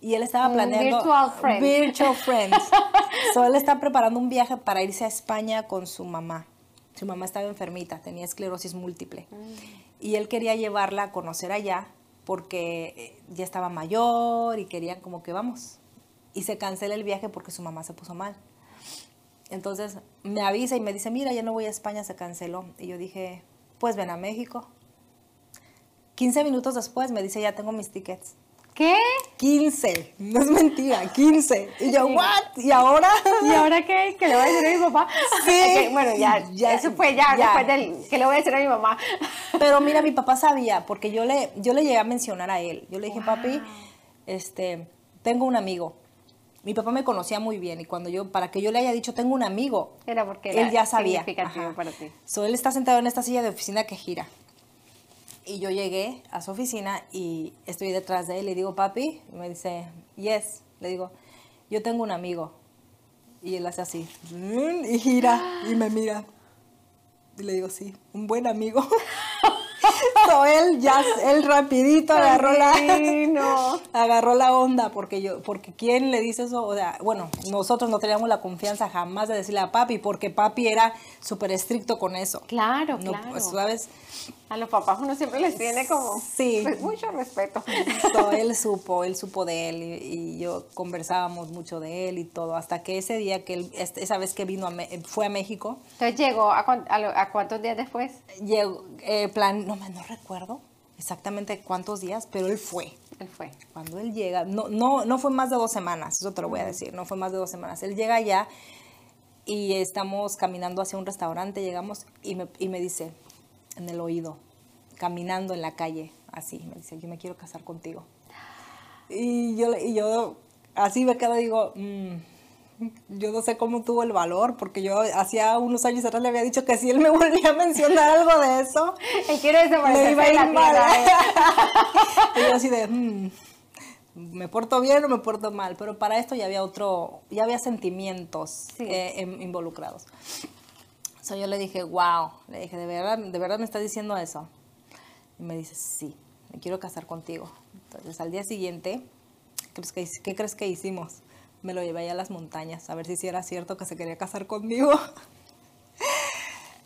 Y él estaba planeando. virtual friend. Virtual friends. so, él está preparando un viaje para irse a España con su mamá. Su mamá estaba enfermita, tenía esclerosis múltiple. Mm. Y él quería llevarla a conocer allá porque eh, ya estaba mayor y querían como que vamos. Y se cancela el viaje porque su mamá se puso mal. Entonces me avisa y me dice, mira, ya no voy a España, se canceló. Y yo dije, pues ven a México. 15 minutos después me dice, ya tengo mis tickets. ¿Qué? 15, no es mentira, 15. Y yo, ¿what? ¿Y ahora? ¿Y ahora qué? ¿Qué le voy a decir a mi papá? Sí. Bueno, ya, Ya, Eso fue ya, ya. después del. ¿Qué le voy a decir a mi mamá? Pero mira, mi papá sabía, porque yo le, yo le llegué a mencionar a él. Yo le dije, Wow. papi, este, tengo un amigo. Mi papá me conocía muy bien y cuando yo, para que yo le haya dicho, tengo un amigo, Era porque era él ya sabía. significativo para ti. So, él está sentado en esta silla de oficina que gira. Y yo llegué a su oficina y estoy detrás de él y le digo, papi, y me dice, yes. Le digo, yo tengo un amigo. Y él hace así, y gira y me mira. Y le digo, sí, un buen amigo. so, él ya, él rapidito agarró la, agarró la onda porque yo porque quién le dice eso o sea bueno nosotros no teníamos la confianza jamás de decirle a papi porque papi era súper estricto con eso Claro, no claro. pues, sabes A los papás uno siempre les tiene como Sí. pues, mucho respeto. So, él supo él supo de él y, y yo conversábamos mucho de él y todo hasta que ese día que él este- esa vez que vino a fue a México Entonces llegó a, a a cuántos días después. llegó eh, plan no no recuerdo exactamente cuántos días pero él fue Él fue. Cuando él llega, no, no, no fue más de dos semanas, eso te lo voy a decir, no fue más de dos semanas. Él llega allá y estamos caminando hacia un restaurante, llegamos y me, y me dice en el oído, caminando en la calle, así, me dice, yo me quiero casar contigo. Y yo, y yo así me quedo y digo, mm, yo no sé cómo tuvo el valor, porque yo hacía unos años atrás le había dicho que si él me volvía a mencionar algo de eso, él quiere me iba a ir mal. tierra. y yo así de, "Mm, me porto bien o me porto mal, pero para esto ya había otro, ya había sentimientos Sí. eh, em- involucrados. O sea, yo le dije, wow, le dije, ¿de verdad, ¿de verdad me estás diciendo eso? Y me dice, sí, me quiero casar contigo. Entonces, al día siguiente, ¿qué crees que, ¿qué crees que hicimos? Me lo llevé allá a las montañas, a ver si sí era cierto que se quería casar conmigo.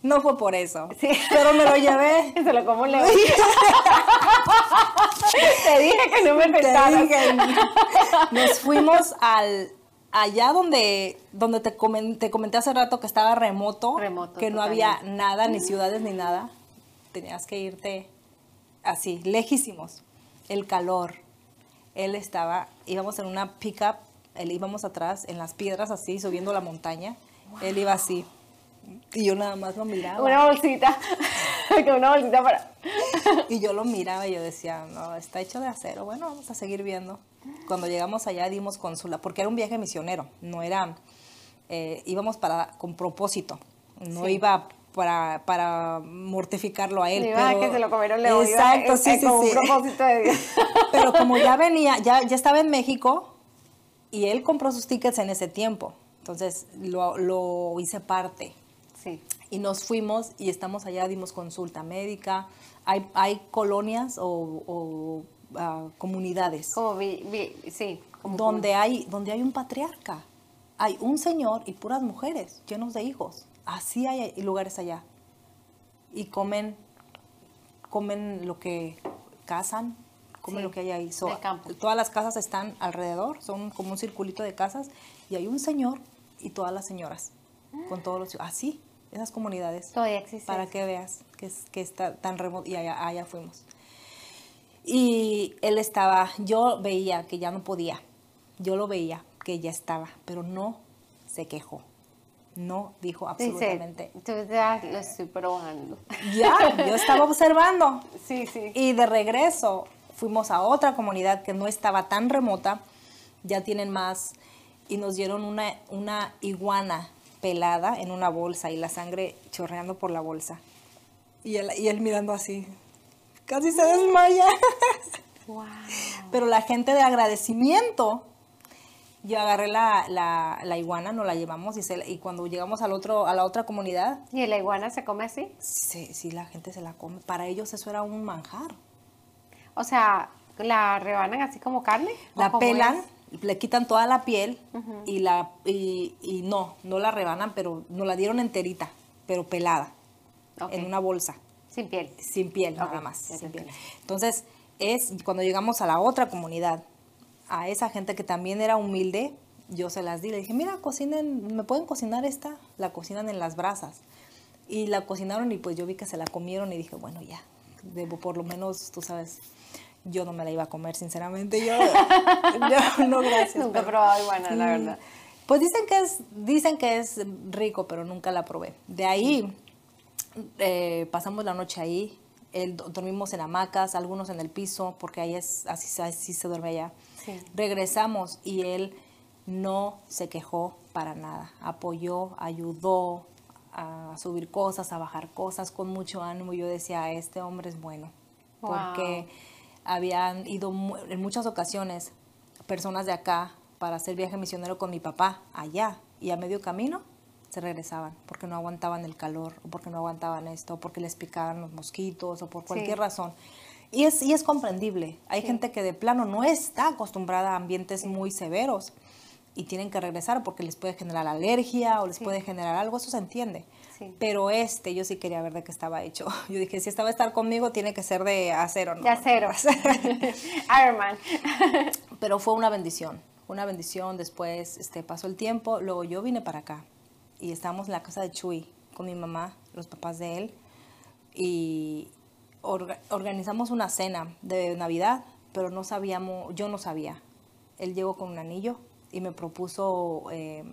No fue por eso, Sí. pero me lo llevé. Se lo como león. Te dije que no me dije, nos fuimos al allá donde donde te, comen- te comenté hace rato que estaba remoto, Remoto, que no había nada ni ciudades ni nada tenías que irte así lejísimos el calor él estaba íbamos en una pickup él íbamos atrás en las piedras así subiendo la montaña él iba así y yo nada más lo miraba Una bolsita. Con una bolsita para. y yo lo miraba y yo decía, no, está hecho de acero. Bueno, vamos a seguir viendo. Cuando llegamos allá dimos consula, porque era un viaje misionero, no era, eh, íbamos para, con propósito, no Sí. iba para, para mortificarlo a él. Iba a pero- que se lo comieron león. iba, Exacto, eh, sí, eh, sí, con sí. un propósito de Dios. Pero como ya venía, ya, ya estaba en México y él compró sus tickets en ese tiempo, entonces lo, lo hice parte Sí. y nos fuimos y estamos allá, dimos consulta médica. Hay, hay colonias o, o, ah, comunidades Como vi, vi- sí. Como donde hay, donde hay un patriarca. Hay un señor y puras mujeres llenos de hijos. Así hay lugares allá. Y comen, comen lo que cazan, Sí, lo que hay ahí. So, todas las casas están alrededor, son como un circulito de casas, y hay un señor y todas las señoras, con todos los así, esas comunidades. Todavía existe. Para que veas que, es, que está tan remoto, y allá, allá fuimos. Y él estaba, yo veía que ya no podía, yo lo veía que ya estaba, pero no se quejó, no dijo Dice, absolutamente. tú ya lo estoy probando. Ya, yo estaba observando. Sí, sí. Y de regreso fuimos a otra comunidad que no estaba tan remota, ya tienen más, y nos dieron una, una iguana pelada en una bolsa y la sangre chorreando por la bolsa. Y él, y él mirando así, casi se desmaya. Wow. Pero la gente de agradecimiento, yo agarré la, la, la iguana, nos la llevamos y, se- y cuando llegamos al otro, a la otra comunidad, ¿Y la iguana se come así? sí, sí, la gente se la come. Para ellos eso era un manjar. O sea, ¿la rebanan así como carne? ¿O La pelan, es? le quitan toda la piel y, la, y, y no, no la rebanan, pero nos la dieron enterita, pero pelada, en una bolsa, Sin piel. sin piel nada más. sin piel. Entonces, es cuando llegamos a la otra comunidad, a esa gente que también era humilde, yo se las di, le dije, mira, cocinen, ¿me pueden cocinar esta? La cocinan en las brasas. Y la cocinaron y pues yo vi que se la comieron y dije, bueno, ya, debo por lo menos, tú sabes, yo no me la iba a comer, sinceramente, yo, yo no, gracias. Nunca he probado iguana, la verdad. Pues dicen que es, dicen que es rico, pero nunca la probé. De ahí eh, pasamos la noche ahí, el- dormimos en hamacas, algunos en el piso, porque ahí es así, se- así se duerme allá. Sí. Regresamos y él no se quejó para nada, apoyó, ayudó a subir cosas, a bajar cosas con mucho ánimo. Yo decía, este hombre es bueno, Wow. porque habían ido en muchas ocasiones personas de acá para hacer viaje misionero con mi papá allá y a medio camino se regresaban porque no aguantaban el calor o porque no aguantaban esto o porque les picaban los mosquitos o por cualquier Sí. razón. Y es, y es comprendible. Hay Sí. gente que de plano no está acostumbrada a ambientes muy severos y tienen que regresar porque les puede generar alergia o les puede generar algo, eso se entiende. Sí. Pero este, yo sí quería ver de qué estaba hecho. Yo dije, si esta va a estar conmigo, tiene que ser de acero, ¿no? De acero. Iron Man. Pero fue una bendición, una bendición. Después este, pasó el tiempo, luego yo vine para acá y estábamos en la casa de Chuy con mi mamá, los papás de él, y orga- organizamos una cena de Navidad, pero no sabíamos, yo no sabía. Él llegó con un anillo y me propuso, eh,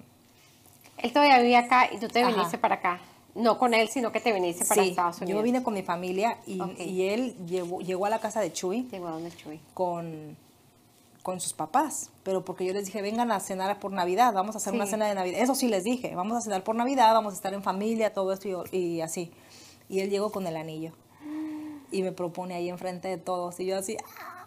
Él todavía vivía acá y tú te Ajá. viniste para acá. No con él, sino que te viniste para Sí, Estados Unidos. yo vine con mi familia y, él llegó, llegó a la casa de Chuy Llegó a donde Chuy. con, con sus papás, pero porque yo les dije, vengan a cenar por Navidad, vamos a hacer una cena de Navidad. Eso sí les dije, vamos a cenar por Navidad, vamos a estar en familia, todo esto y, y así. Y él llegó con el anillo y me propone ahí enfrente de todos y yo así, ¡ah!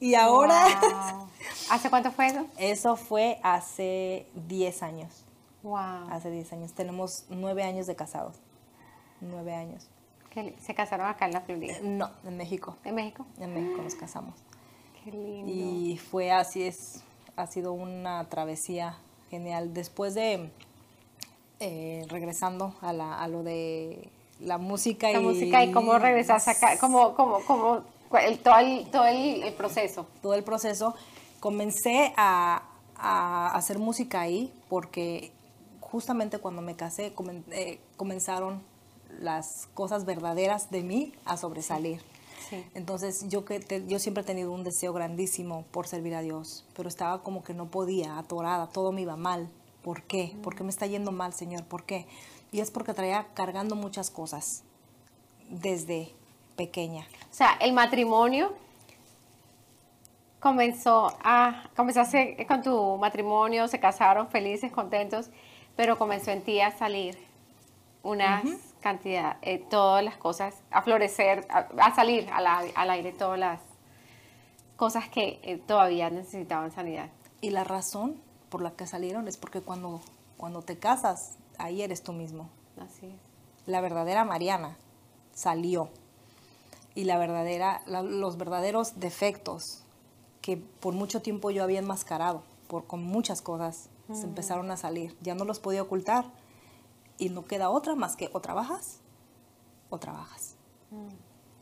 y ahora, Wow. ¿Hace cuánto fue eso? eso fue hace 10 años, Wow. hace 10 años, tenemos 9 años de casados, 9 años. Se casaron acá en la Florida. No, en México, ¿En México? en México nos casamos. Qué lindo. Y fue así, es, ha sido una travesía genial. Después de, eh, regresando a, la, a lo de la música la y... música y cómo regresaste acá, cómo, cómo, cómo, el, todo, el, todo el, el proceso. todo el proceso, comencé a, a hacer música ahí porque justamente cuando me casé comen- eh, comenzaron las cosas verdaderas de mí a sobresalir. Sí. Entonces yo, que te- yo siempre he tenido un deseo grandísimo por servir a Dios, pero estaba como que no podía, atorada, todo me iba mal. ¿Por qué? ¿Por qué me está yendo mal, Señor? ¿Por qué? Y es porque traía cargando muchas cosas desde pequeña. O sea, el matrimonio comenzó a, comenzaste con tu matrimonio, se casaron felices, contentos, pero comenzó en ti a salir una cantidad, eh, todas las cosas, a florecer, a, a salir al aire todas las cosas que eh, todavía necesitaban sanidad. Y la razón por la que salieron es porque cuando, cuando te casas, ahí eres tú mismo. Así es. La verdadera Mariana salió. Y la verdadera, la- los verdaderos defectos que por mucho tiempo yo había enmascarado, por, con muchas cosas, se empezaron a salir. Ya no los podía ocultar. Y no queda otra más que o trabajas o trabajas.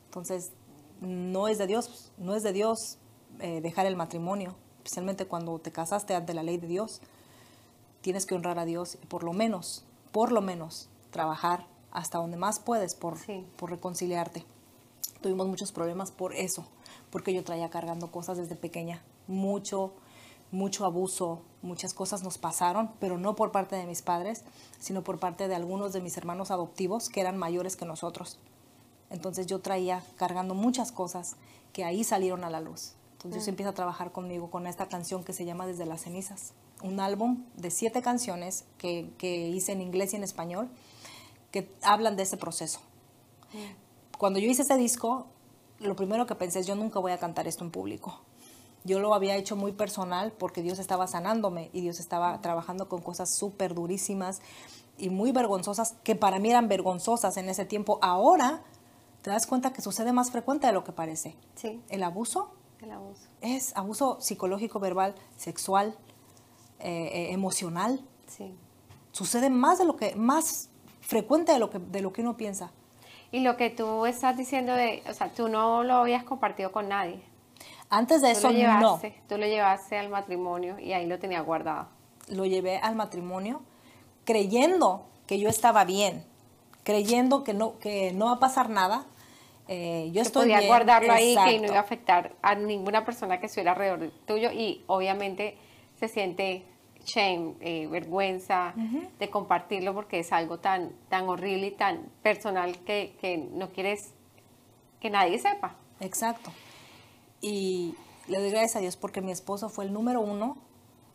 Entonces, no es de Dios, no es de Dios eh, dejar el matrimonio, especialmente cuando te casaste ante la ley de Dios. Tienes que honrar a Dios y por lo menos, por lo menos, trabajar hasta donde más puedes por, Sí. por reconciliarte. Tuvimos muchos problemas por eso, porque yo traía cargando cosas desde pequeña, mucho, mucho abuso, muchas cosas nos pasaron, pero no por parte de mis padres, sino por parte de algunos de mis hermanos adoptivos que eran mayores que nosotros. Entonces yo traía cargando muchas cosas que ahí salieron a la luz. Entonces Dios empieza a trabajar conmigo con esta canción que se llama Desde las cenizas, un álbum de siete canciones que, que hice en inglés y en español que hablan de ese proceso. Cuando yo hice ese disco, lo primero que pensé es yo nunca voy a cantar esto en público. Yo lo había hecho muy personal porque Dios estaba sanándome y Dios estaba trabajando con cosas súper durísimas y muy vergonzosas que para mí eran vergonzosas en ese tiempo. Ahora te das cuenta que sucede más frecuente de lo que parece. Sí, El abuso el abuso. es abuso psicológico, verbal, sexual, eh, eh, emocional. Sí. Sucede más de lo que más frecuente de lo que de lo que uno piensa. Y lo que tú estás diciendo de, o sea, tú no lo habías compartido con nadie. Antes de Tú eso lo no. tú lo llevaste al matrimonio y ahí lo tenía guardado. lo llevé al matrimonio creyendo que yo estaba bien, creyendo que no, que no va a pasar nada. Eh, yo Que estoy podías bien. guardarlo ahí que no iba a afectar a ninguna persona que estuviera alrededor tuyo y obviamente se siente shame, eh, vergüenza de compartirlo porque es algo tan, tan horrible y tan personal que, que no quieres que nadie sepa. Exacto. Y le doy gracias a Dios porque mi esposo fue el número uno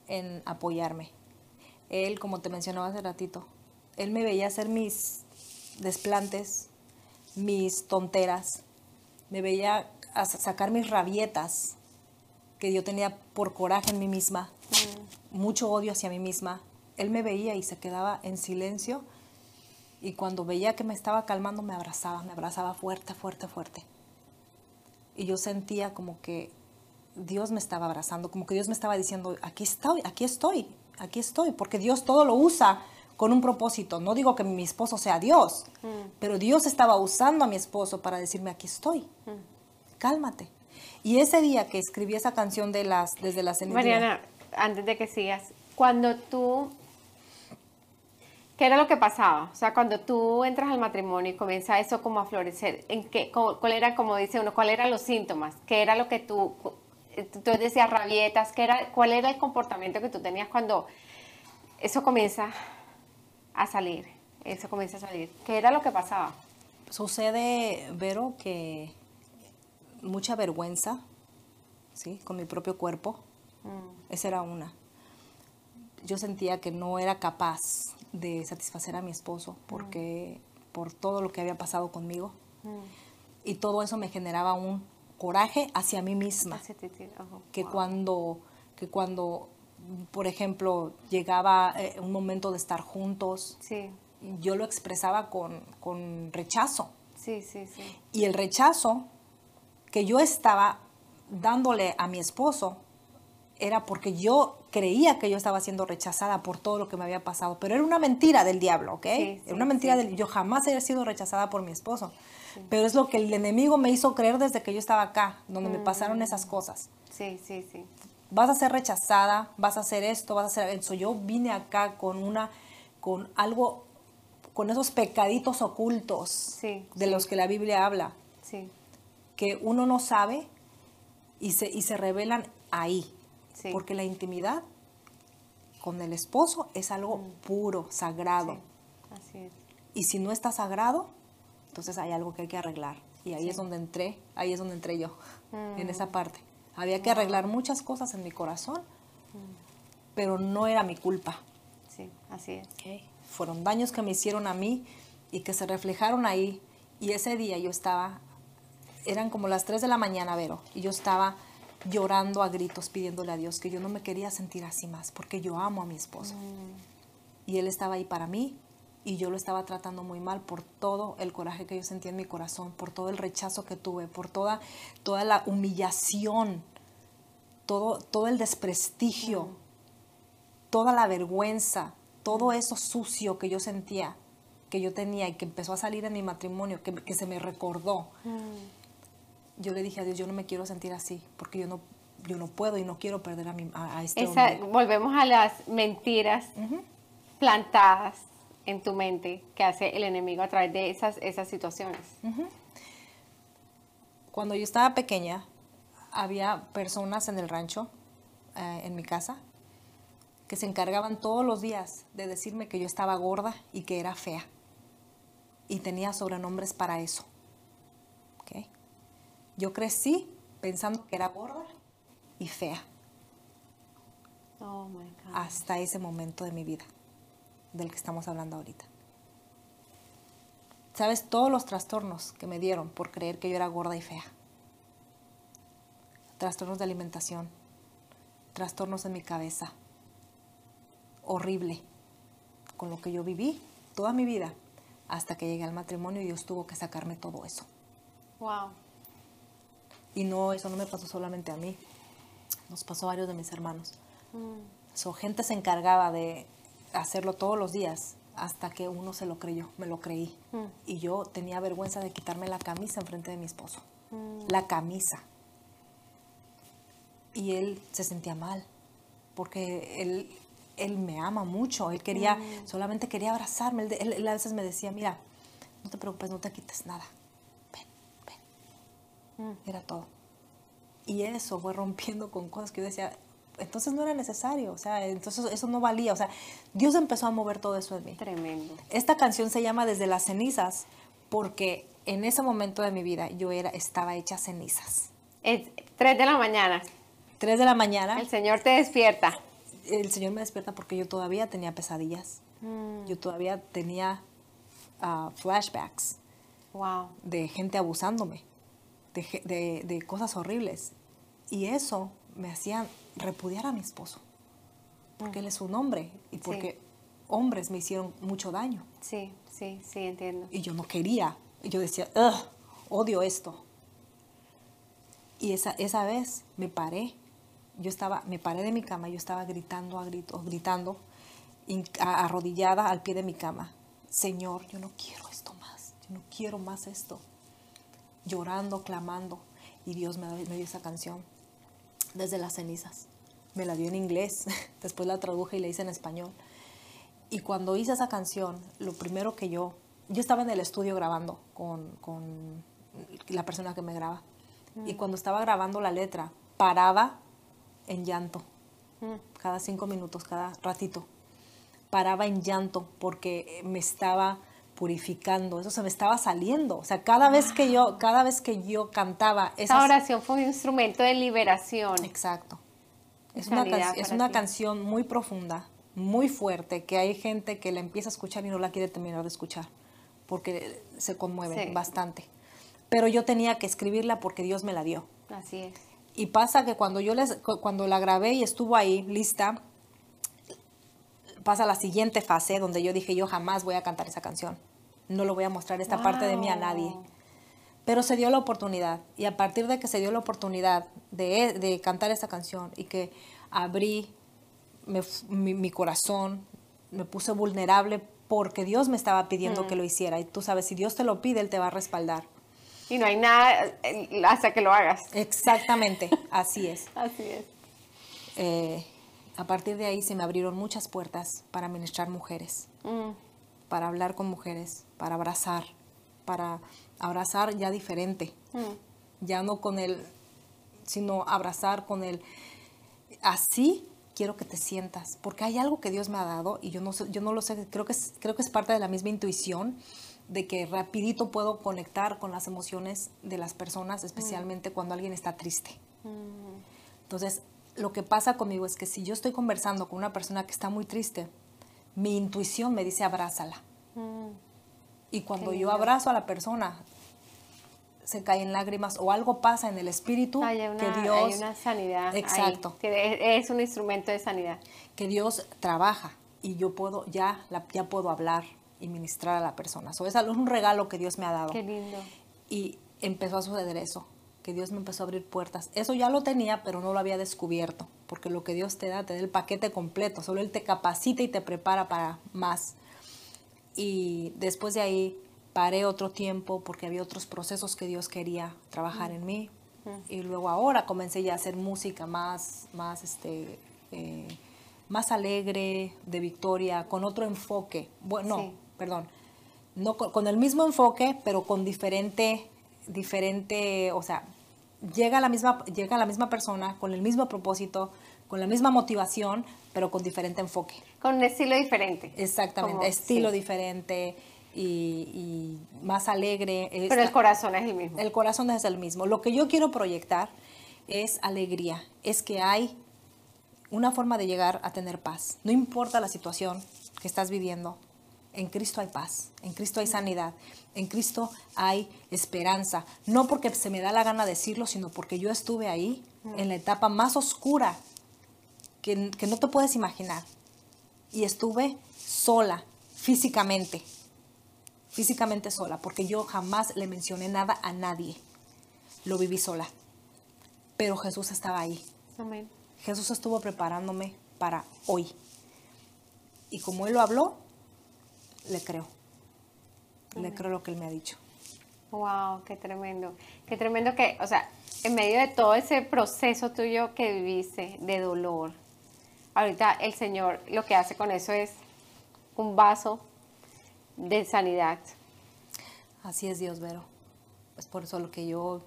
en apoyarme. Él, como te mencionaba hace ratito, él me veía hacer mis desplantes, mis tonteras, me veía a sa- sacar mis rabietas que yo tenía por coraje en mí misma, mucho odio hacia mí misma. Él me veía y se quedaba en silencio y cuando veía que me estaba calmando me abrazaba, me abrazaba fuerte, fuerte, fuerte y yo sentía como que Dios me estaba abrazando, como que Dios me estaba diciendo, aquí estoy, aquí estoy, aquí estoy, porque Dios todo lo usa con un propósito. No digo que mi esposo sea Dios, pero Dios estaba usando a mi esposo para decirme, aquí estoy, cálmate. Y ese día que escribí esa canción de las, desde las cenizas, Mariana, antes de que sigas, cuando tú, ¿qué era lo que pasaba? O sea, cuando tú entras al matrimonio y comienza eso como a florecer, ¿en qué, cuál era, como dice uno, cuál eran los síntomas? ¿Qué era lo que tú, tú decías rabietas, ¿qué era, cuál era el comportamiento que tú tenías cuando eso comienza a salir? eso comienza a salir. ¿Qué era lo que pasaba? Sucede, Vero, que mucha vergüenza, ¿sí? Con mi propio cuerpo. Mm, Esa era una. Yo sentía que no era capaz de satisfacer a mi esposo porque por todo lo que había pasado conmigo. Mm. y todo eso me generaba un coraje hacia mí misma. Que wow. cuando que cuando por ejemplo llegaba eh, un momento de estar juntos Sí, yo lo expresaba con, con rechazo. Sí, sí, sí. y el rechazo que yo estaba dándole a mi esposo era porque yo creía que yo estaba siendo rechazada por todo lo que me había pasado, pero era una mentira del diablo, ¿ok? Sí, era una mentira sí. del yo jamás he sido rechazada por mi esposo, pero es lo que el enemigo me hizo creer desde que yo estaba acá, donde me pasaron esas cosas. Sí, sí, sí. Vas a ser rechazada, vas a hacer esto, vas a hacer eso. Yo vine acá con una con algo con esos pecaditos ocultos de los que la Biblia habla Sí, que uno no sabe y se, y se revelan ahí. Sí. Porque la intimidad con el esposo es algo puro, sagrado. Mm. sí. Así es. Y si no está sagrado, entonces hay algo que hay que arreglar. Y ahí Sí. es donde entré, ahí es donde entré yo, en Mm. esa parte. Había que arreglar muchas cosas en mi corazón, Mm. pero no era mi culpa. Sí, así es. Fueron daños que me hicieron a mí y que se reflejaron ahí. Y ese día yo estaba, eran como las 3 de la mañana, Vero, y yo estaba llorando a gritos pidiéndole a Dios que yo no me quería sentir así más, porque yo amo a mi esposo. Y él estaba ahí para mí y yo lo estaba tratando muy mal por todo el coraje que yo sentía en mi corazón, por todo el rechazo que tuve, por toda, toda la humillación, todo, todo el desprestigio, toda la vergüenza, todo eso sucio que yo sentía, que yo tenía y que empezó a salir en mi matrimonio, que, que se me recordó. Yo le dije a Dios, yo no me quiero sentir así, porque yo no, yo no puedo y no quiero perder a, mi, a, a este Esa, hombre. volvemos a las mentiras plantadas en tu mente que hace el enemigo a través de esas, esas situaciones. Cuando yo estaba pequeña, había personas en el rancho, eh, en mi casa, que se encargaban todos los días de decirme que yo estaba gorda y que era fea. Y tenía sobrenombres para eso. ¿ok? Yo crecí pensando que era gorda y fea Oh my God. hasta ese momento de mi vida, del que estamos hablando ahorita. ¿Sabes todos los trastornos que me dieron por creer que yo era gorda y fea? Trastornos de alimentación, trastornos en mi cabeza. Horrible. Con lo que yo viví toda mi vida hasta que llegué al matrimonio y Dios tuvo que sacarme todo eso. Wow. Y no, eso no me pasó solamente a mí, nos pasó a varios de mis hermanos. So, gente se encargaba de hacerlo todos los días hasta que uno se lo creyó, me lo creí. Y yo tenía vergüenza de quitarme la camisa enfrente de mi esposo. La camisa. Y él se sentía mal, porque él, él me ama mucho, él quería, solamente quería abrazarme. Él, él- él a veces me decía, mira, no te preocupes, no te quites nada. Era todo. Y eso fue rompiendo con cosas que yo decía, entonces no era necesario, o sea, entonces eso no valía, o sea, Dios empezó a mover todo eso en mí. Tremendo. Esta canción se llama Desde las cenizas porque en ese momento de mi vida yo era, estaba hecha cenizas. Es 3 de la mañana. 3 de la mañana, El Señor te despierta. el Señor me despierta porque yo todavía tenía pesadillas, yo todavía tenía ah, flashbacks Wow. de gente abusándome, de, de- de cosas horribles. Y eso me hacía repudiar a mi esposo, porque él es un hombre y porque hombres me hicieron mucho daño. Sí, sí, sí, entiendo. Y yo no quería. Y yo decía, "Ugh, odio esto. Y esa, esa vez me paré. Yo estaba, me paré de mi cama, yo estaba gritando a gritos, gritando, a- arrodillada al pie de mi cama. Señor, yo no quiero esto más. Yo no quiero más esto. Llorando, clamando. Y Dios me, me dio esa canción desde las cenizas. Me la dio en inglés. Después la traduje y la hice en español. Y cuando hice esa canción, lo primero que yo, yo estaba en el estudio grabando con, con la persona que me graba. Y cuando estaba grabando la letra, paraba en llanto, Mm. cada cinco minutos, cada ratito, paraba en llanto porque me estaba purificando, eso se me estaba saliendo. O sea, cada vez que yo, cada vez que yo cantaba esa oración fue un instrumento de liberación. Exacto. Es, una, es una canción muy profunda, muy fuerte, que hay gente que la empieza a escuchar y no la quiere terminar de escuchar, porque se conmueve bastante. Pero yo tenía que escribirla porque Dios me la dio. Así es. Y pasa que cuando yo les, cuando la grabé y estuvo ahí lista, pasa la siguiente fase donde yo dije yo jamás voy a cantar esa canción. No lo voy a mostrar esta parte de mí a nadie. Pero se dio la oportunidad y a partir de que se dio la oportunidad de, de cantar esa canción y que abrí mi, corazón, me puse vulnerable porque Dios me estaba pidiendo que lo hiciera. Y tú sabes, si Dios te lo pide, Él te va a respaldar. Y no hay nada eh, hasta que lo hagas. Exactamente, así es. así es. Eh, a partir de ahí se me abrieron muchas puertas para ministrar mujeres, mm. para hablar con mujeres, para abrazar, para abrazar ya diferente, mm. ya no con el, sino abrazar con el, así quiero que te sientas, porque hay algo que Dios me ha dado y yo no, yo no lo sé, creo que, es, creo que es parte de la misma intuición de que rapidito puedo conectar con las emociones de las personas, especialmente mm. cuando alguien está triste. Mm. Entonces, lo que pasa conmigo es que si yo estoy conversando con una persona que está muy triste, mi intuición me dice abrázala. Mm. Y cuando yo abrazo a la persona, se caen lágrimas o algo pasa en el espíritu que Dios hay una sanidad exacto. que es un instrumento de sanidad. Que Dios trabaja y yo puedo ya ya puedo hablar y ministrar a la persona. Eso es un regalo que Dios me ha dado. Qué lindo. Y empezó a suceder eso que Dios me empezó a abrir puertas. Eso ya lo tenía pero no lo había descubierto porque lo que Dios te da te da el paquete completo. Solo él te capacita y te prepara para más y después de ahí paré otro tiempo porque había otros procesos que Dios quería trabajar en mí. Y luego ahora comencé ya a hacer música más, más, este, eh, más alegre, de victoria, con otro enfoque. Bueno, perdón. No, con, el mismo enfoque, pero con diferente, diferente, o sea, llega la misma, llega la misma persona con el mismo propósito, con la misma motivación, pero con diferente enfoque. Con un estilo diferente. Exactamente, estilo diferente, y, más alegre. Pero el corazón es el mismo. El corazón es el mismo. Lo que yo quiero proyectar es alegría, es que hay una forma de llegar a tener paz. No importa la situación que estás viviendo, en Cristo hay paz, en Cristo hay sanidad, en Cristo hay esperanza. No porque se me da la gana decirlo, sino porque yo estuve ahí en la etapa más oscura que, que no te puedes imaginar. Y estuve sola, físicamente, físicamente sola, porque yo jamás le mencioné nada a nadie. Lo viví sola. Pero Jesús estaba ahí. Jesús estuvo preparándome para hoy. Y como Él lo habló, le creo. Le creo lo que Él me ha dicho. Wow, qué tremendo. Qué tremendo que, o sea, en medio de todo ese proceso tuyo que viviste de dolor, ahorita el Señor lo que hace con eso es un vaso de sanidad. Así es Dios, Vero. Es por eso lo que yo,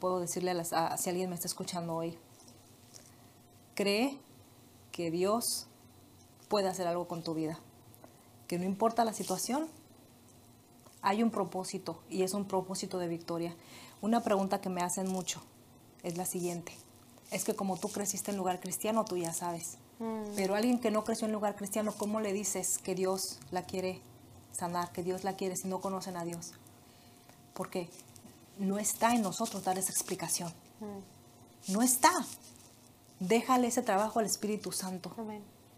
puedo decirle a, si alguien me está escuchando hoy. Cree que Dios puede hacer algo con tu vida. Que no importa la situación, hay un propósito y es un propósito de victoria. Una pregunta que me hacen mucho es la siguiente. Es que como tú creciste en lugar cristiano, tú ya sabes. Mm. Pero alguien que no creció en lugar cristiano, ¿cómo le dices que Dios la quiere sanar, que Dios la quiere si no conocen a Dios. Porque no está en nosotros dar esa explicación. Mm. No está. Déjale ese trabajo al Espíritu Santo.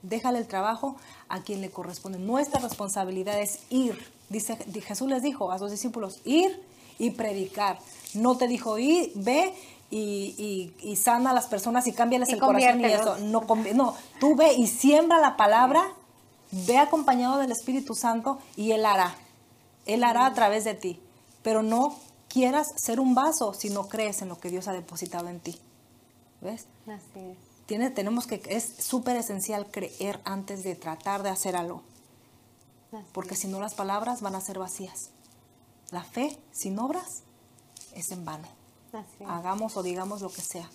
Déjale el trabajo a quien le corresponde. Nuestra responsabilidad es ir. Dice, Jesús les dijo a sus discípulos, ir y predicar. No te dijo ir, ve y, sana a las personas y cámbiales el corazón y eso. No, no, tú ve y siembra la palabra Ve acompañado del Espíritu Santo y Él hará. Él hará a través de ti. Pero no quieras ser un vaso si no crees en lo que Dios ha depositado en ti. ¿Ves? Así es. Tiene, tenemos que, es súper esencial creer antes de tratar de hacer algo. Porque si no las palabras van a ser vacías. La fe sin obras es en vano. Hagamos o digamos lo que sea.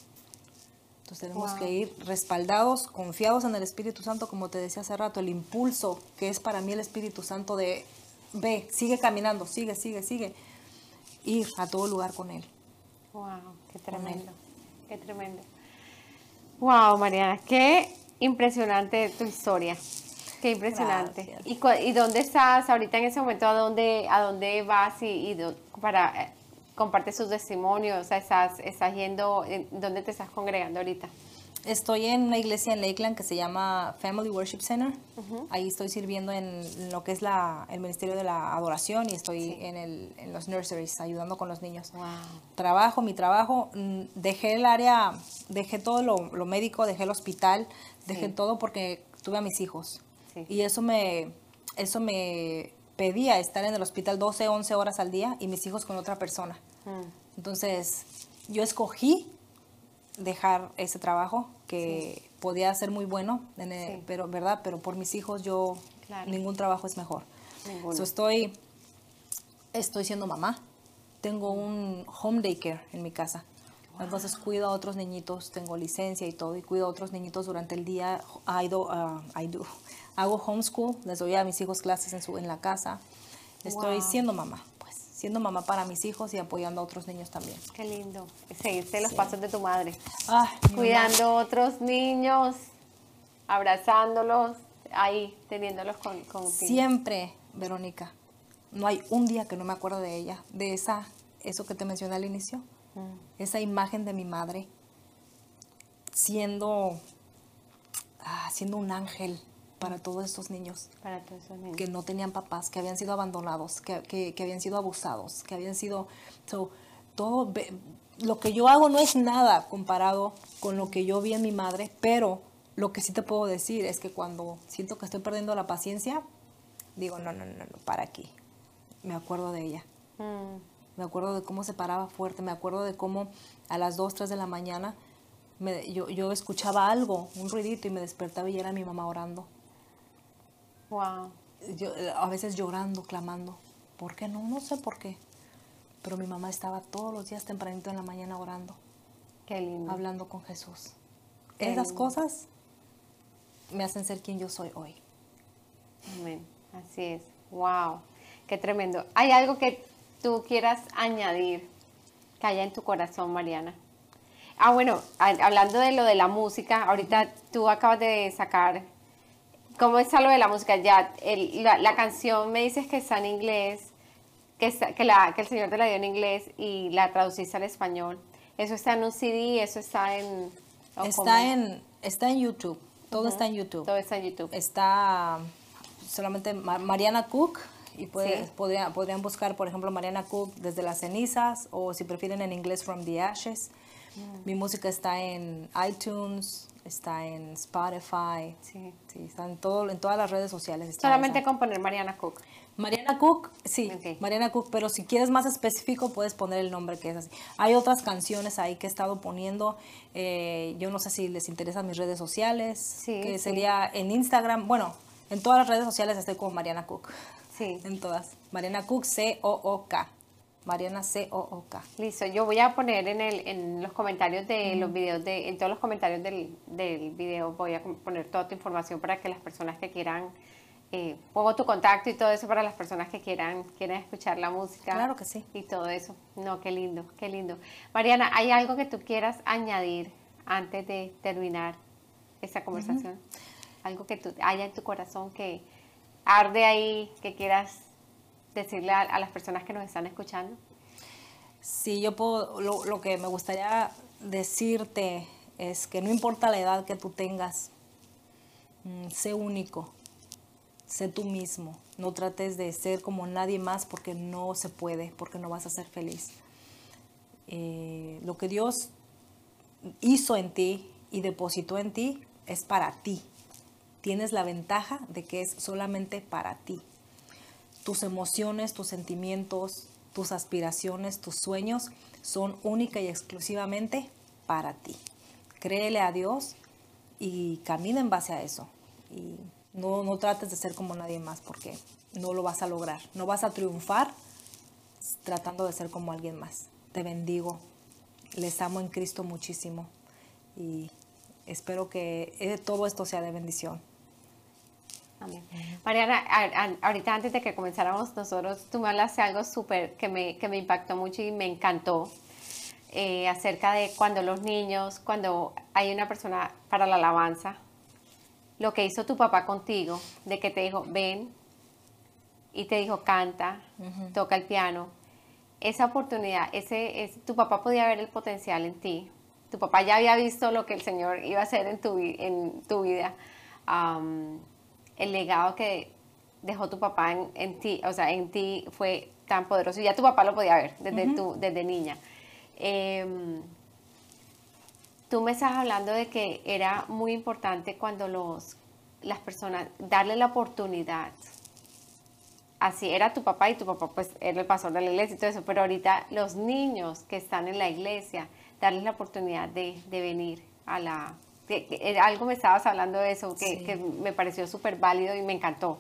Entonces tenemos Wow. que ir respaldados, confiados en el Espíritu Santo, como te decía hace rato, el impulso que es para mí el Espíritu Santo de, ve, sigue caminando, sigue, sigue, sigue, ir a todo lugar con Él. Wow, qué tremendo, qué tremendo. Wow, Mariana, qué impresionante tu historia. Qué impresionante. ¿Y, y dónde estás ahorita en ese momento? ¿A dónde, a dónde vas y, y para eh, comparte sus testimonios? O sea, estás, estás yendo, en- ¿dónde te estás congregando ahorita? Estoy en una iglesia en Lakeland que se llama Family Worship Center. Ahí estoy sirviendo en lo que es la, el Ministerio de la Adoración y estoy Sí. en, el- en los nurseries ayudando con los niños. Wow. Trabajo, mi trabajo, mm, dejé el área, dejé todo lo, lo médico, dejé el hospital, dejé Sí. todo porque tuve a mis hijos. Sí. Y eso me, eso me pedía estar en el hospital 12, 11 horas al día y mis hijos con otra persona. Mm, Entonces, yo escogí dejar ese trabajo que podía ser muy bueno, en el- Sí. pero verdad, pero por mis hijos yo Claro. ningún trabajo es mejor. So, estoy estoy siendo mamá. Tengo un home daycare en mi casa. Entonces cuido a otros niñitos, tengo licencia y todo, y cuido a otros niñitos durante el día. I do, uh, I do. Hago homeschool, les doy a mis hijos clases en, su, en la casa. Estoy Wow. siendo mamá, pues, siendo mamá para mis hijos y apoyando a otros niños también. qué lindo. Seguiste los Sí. pasos de tu madre. Ah, Cuidando otros niños, abrazándolos, ahí, teniéndolos con, contigo. Siempre, Verónica, no hay un día que no me acuerdo de ella, de esa, eso que te mencioné al inicio. Esa imagen de mi madre siendo, ah, siendo un ángel para todos estos niños Para todos esos niños. que no tenían papás, que habían sido abandonados, que, que- que habían sido abusados, que habían sido... so, todo, lo que yo hago no es nada comparado con lo que yo vi en mi madre, pero lo que sí te puedo decir es que cuando siento que estoy perdiendo la paciencia, digo, no, no, no, no, para aquí. Me acuerdo de ella. Mm, Me acuerdo de cómo se paraba fuerte, me acuerdo de cómo a las 2, 3 de la mañana me- yo, yo escuchaba algo, un ruidito y me despertaba y era mi mamá orando. wow. Yo, a veces llorando, clamando. ¿Por qué no? No sé por qué. Pero mi mamá estaba todos los días tempranito en la mañana orando, Qué lindo. hablando con Jesús. Qué Esas lindo. cosas me hacen ser quien yo soy hoy. Amén. Así es. Wow. Qué tremendo. ¿Hay algo que tú quieras añadir que haya en tu corazón, Mariana? Ah, bueno, hablando de lo de la música, ahorita tú acabas de sacar. ¿Cómo está lo de la música? Ya, el- la, la canción me dices que está en inglés, que, está- que, la, que el Señor te la dio en inglés y la traduciste al español. ¿Eso está en un CD? ¿Eso está en...? cómo? Está en, está en YouTube, todo está en YouTube. Todo está en YouTube. Está solamente Ma- Mariana Cook y puede- Sí. podrían buscar, por ejemplo, Mariana Cook desde las cenizas o si prefieren en inglés From the Ashes. Mm. Mi música está en iTunes, está en Spotify, Sí. sí, está en, todo, en todas las redes sociales. está Solamente esa. con poner Mariana Cook. Mariana Cook, sí. Mariana Cook, pero si quieres más específico puedes poner el nombre que es así. Hay otras canciones ahí que he estado poniendo, eh, yo no sé si les interesan mis redes sociales, Sí, que sí. sería en Instagram, bueno, en todas las redes sociales estoy como Mariana Cook, Sí. en todas. Mariana Cook, C-O-O-K, Mariana C-O-O-K. Listo, yo voy a poner en, el, en los comentarios de los videos, de, en todos los comentarios del, del video voy a poner toda tu información para que las personas que quieran, eh, pongo tu contacto y todo eso para las personas que quieran, quieran escuchar la música. Claro que sí. Y todo eso. No, qué lindo, qué lindo. Mariana, ¿hay algo que tú quieras añadir antes de terminar esta conversación? Algo que tú, haya en tu corazón que arde ahí, que quieras decirle a, las personas que nos están escuchando. Sí, yo puedo, lo, lo que me gustaría decirte es que no importa la edad que tú tengas, mm, sé único, sé tú mismo, no trates de ser como nadie más porque no se puede, porque no vas a ser feliz. Eh, lo que Dios hizo en ti y depositó en ti es para ti. Tienes la ventaja de que es solamente para ti tus emociones, tus sentimientos, tus aspiraciones, tus sueños son única y exclusivamente para ti. Créele a Dios y camina en base a eso. Y no, no trates de ser como nadie más porque no lo vas a lograr. No vas a triunfar tratando de ser como alguien más. Te bendigo. Les amo en Cristo muchísimo. y espero que eh, todo esto sea de bendición. Amén. Mariana, ahorita antes de que comenzáramos nosotros, tú me hablaste algo súper que me, que me impactó mucho y me encantó eh, acerca de cuando los niños, cuando hay una persona para la alabanza, lo que hizo tu papá contigo, de que te dijo, ven, y te dijo, canta, toca el piano. Esa oportunidad, ese, tu papá podía ver el potencial en ti. Tu papá ya había visto lo que el Señor iba a hacer en tu, en tu vida. El legado que dejó tu papá en, ti, o sea, en ti fue tan poderoso. Y ya tu papá lo podía ver desde, tu, desde niña. Em, tú me estás hablando de que era muy importante cuando los, las personas, darle la oportunidad. Así era tu papá y tu papá pues era el pastor de la iglesia y todo eso, pero ahorita los niños que están en la iglesia, darles la oportunidad de, venir a la... algo me estabas hablando de eso que, que me pareció súper válido y me encantó.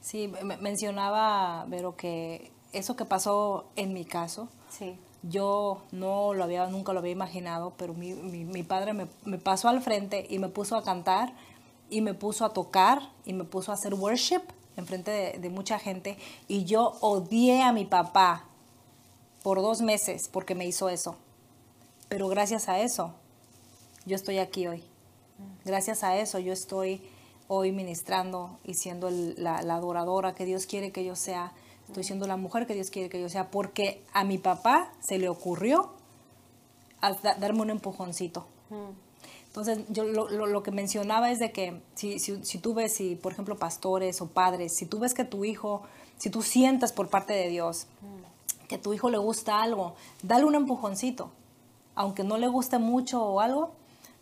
Sí, mencionaba, Vero, que eso que pasó en mi caso, sí yo no lo había, nunca lo había imaginado, pero mi, mi, padre me, me, pasó al frente y me puso a cantar y me puso a tocar y me puso a hacer worship en frente de, de mucha gente y yo odié a mi papá por dos meses porque me hizo eso. Pero gracias a eso, yo estoy aquí hoy. Gracias a eso, yo estoy hoy ministrando y siendo la, adoradora que Dios quiere que yo sea Estoy siendo la mujer que Dios quiere que yo sea, porque a mi papá se le ocurrió darme un empujoncito. Entonces, yo lo, que mencionaba es de que si, si, tú ves, si, por ejemplo, pastores o padres, si tú ves que tu hijo, si tú sientas por parte de Dios que tu hijo le gusta algo, dale un empujoncito. Aunque no le guste mucho o algo,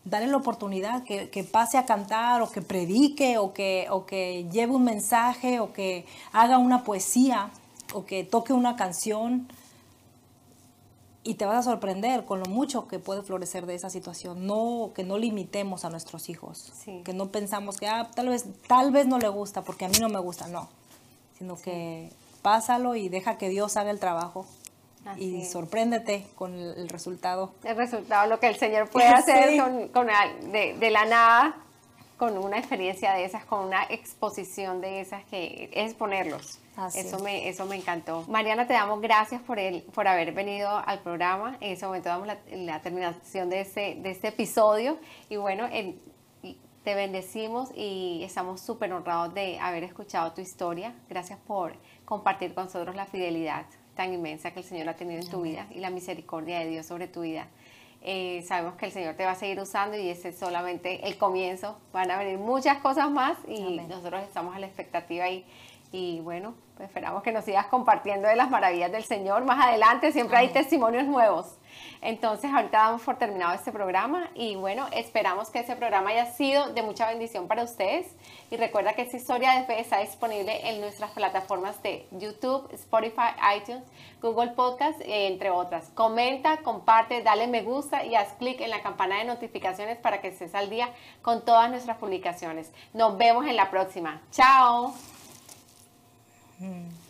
dale la oportunidad que, que, pase a cantar o que predique o que, o que lleve un mensaje o que haga una poesía o que toque una canción. Y te vas a sorprender con lo mucho que puede florecer de esa situación. No, que no limitemos a nuestros hijos, que no pensamos que ah, tal, vez, tal vez no le gusta porque a mí no me gusta, no, sino que pásalo y deja que Dios haga el trabajo y sorpréndete con el, resultado. El resultado, lo que el Señor puede hacer con, de, la nada, con una experiencia de esas, con una exposición de esas, que es ponerlos. eso me, eso me encantó. Mariana, te damos gracias por, el, por haber venido al programa. En ese momento damos la, terminación de este, de este episodio. Y bueno, te bendecimos y estamos súper honrados de haber escuchado tu historia. Gracias por compartir con nosotros la fidelidad tan inmensa que el Señor ha tenido en tu vida y la misericordia de Dios sobre tu vida. Eh, sabemos que el Señor te va a seguir usando y ese es solamente el comienzo. Van a venir muchas cosas más y nosotros estamos a la expectativa y, y bueno, pues esperamos que nos sigas compartiendo de las maravillas del Señor. Más adelante siempre hay testimonios nuevos. Entonces, ahorita damos por terminado este programa y bueno, esperamos que ese programa haya sido de mucha bendición para ustedes. Y recuerda que esta historia de fe está disponible en nuestras plataformas de YouTube, Spotify, iTunes, Google Podcast, entre otras. Comenta, comparte, dale me gusta y haz clic en la campana de notificaciones para que estés al día con todas nuestras publicaciones. Nos vemos en la próxima. Chao. Mm.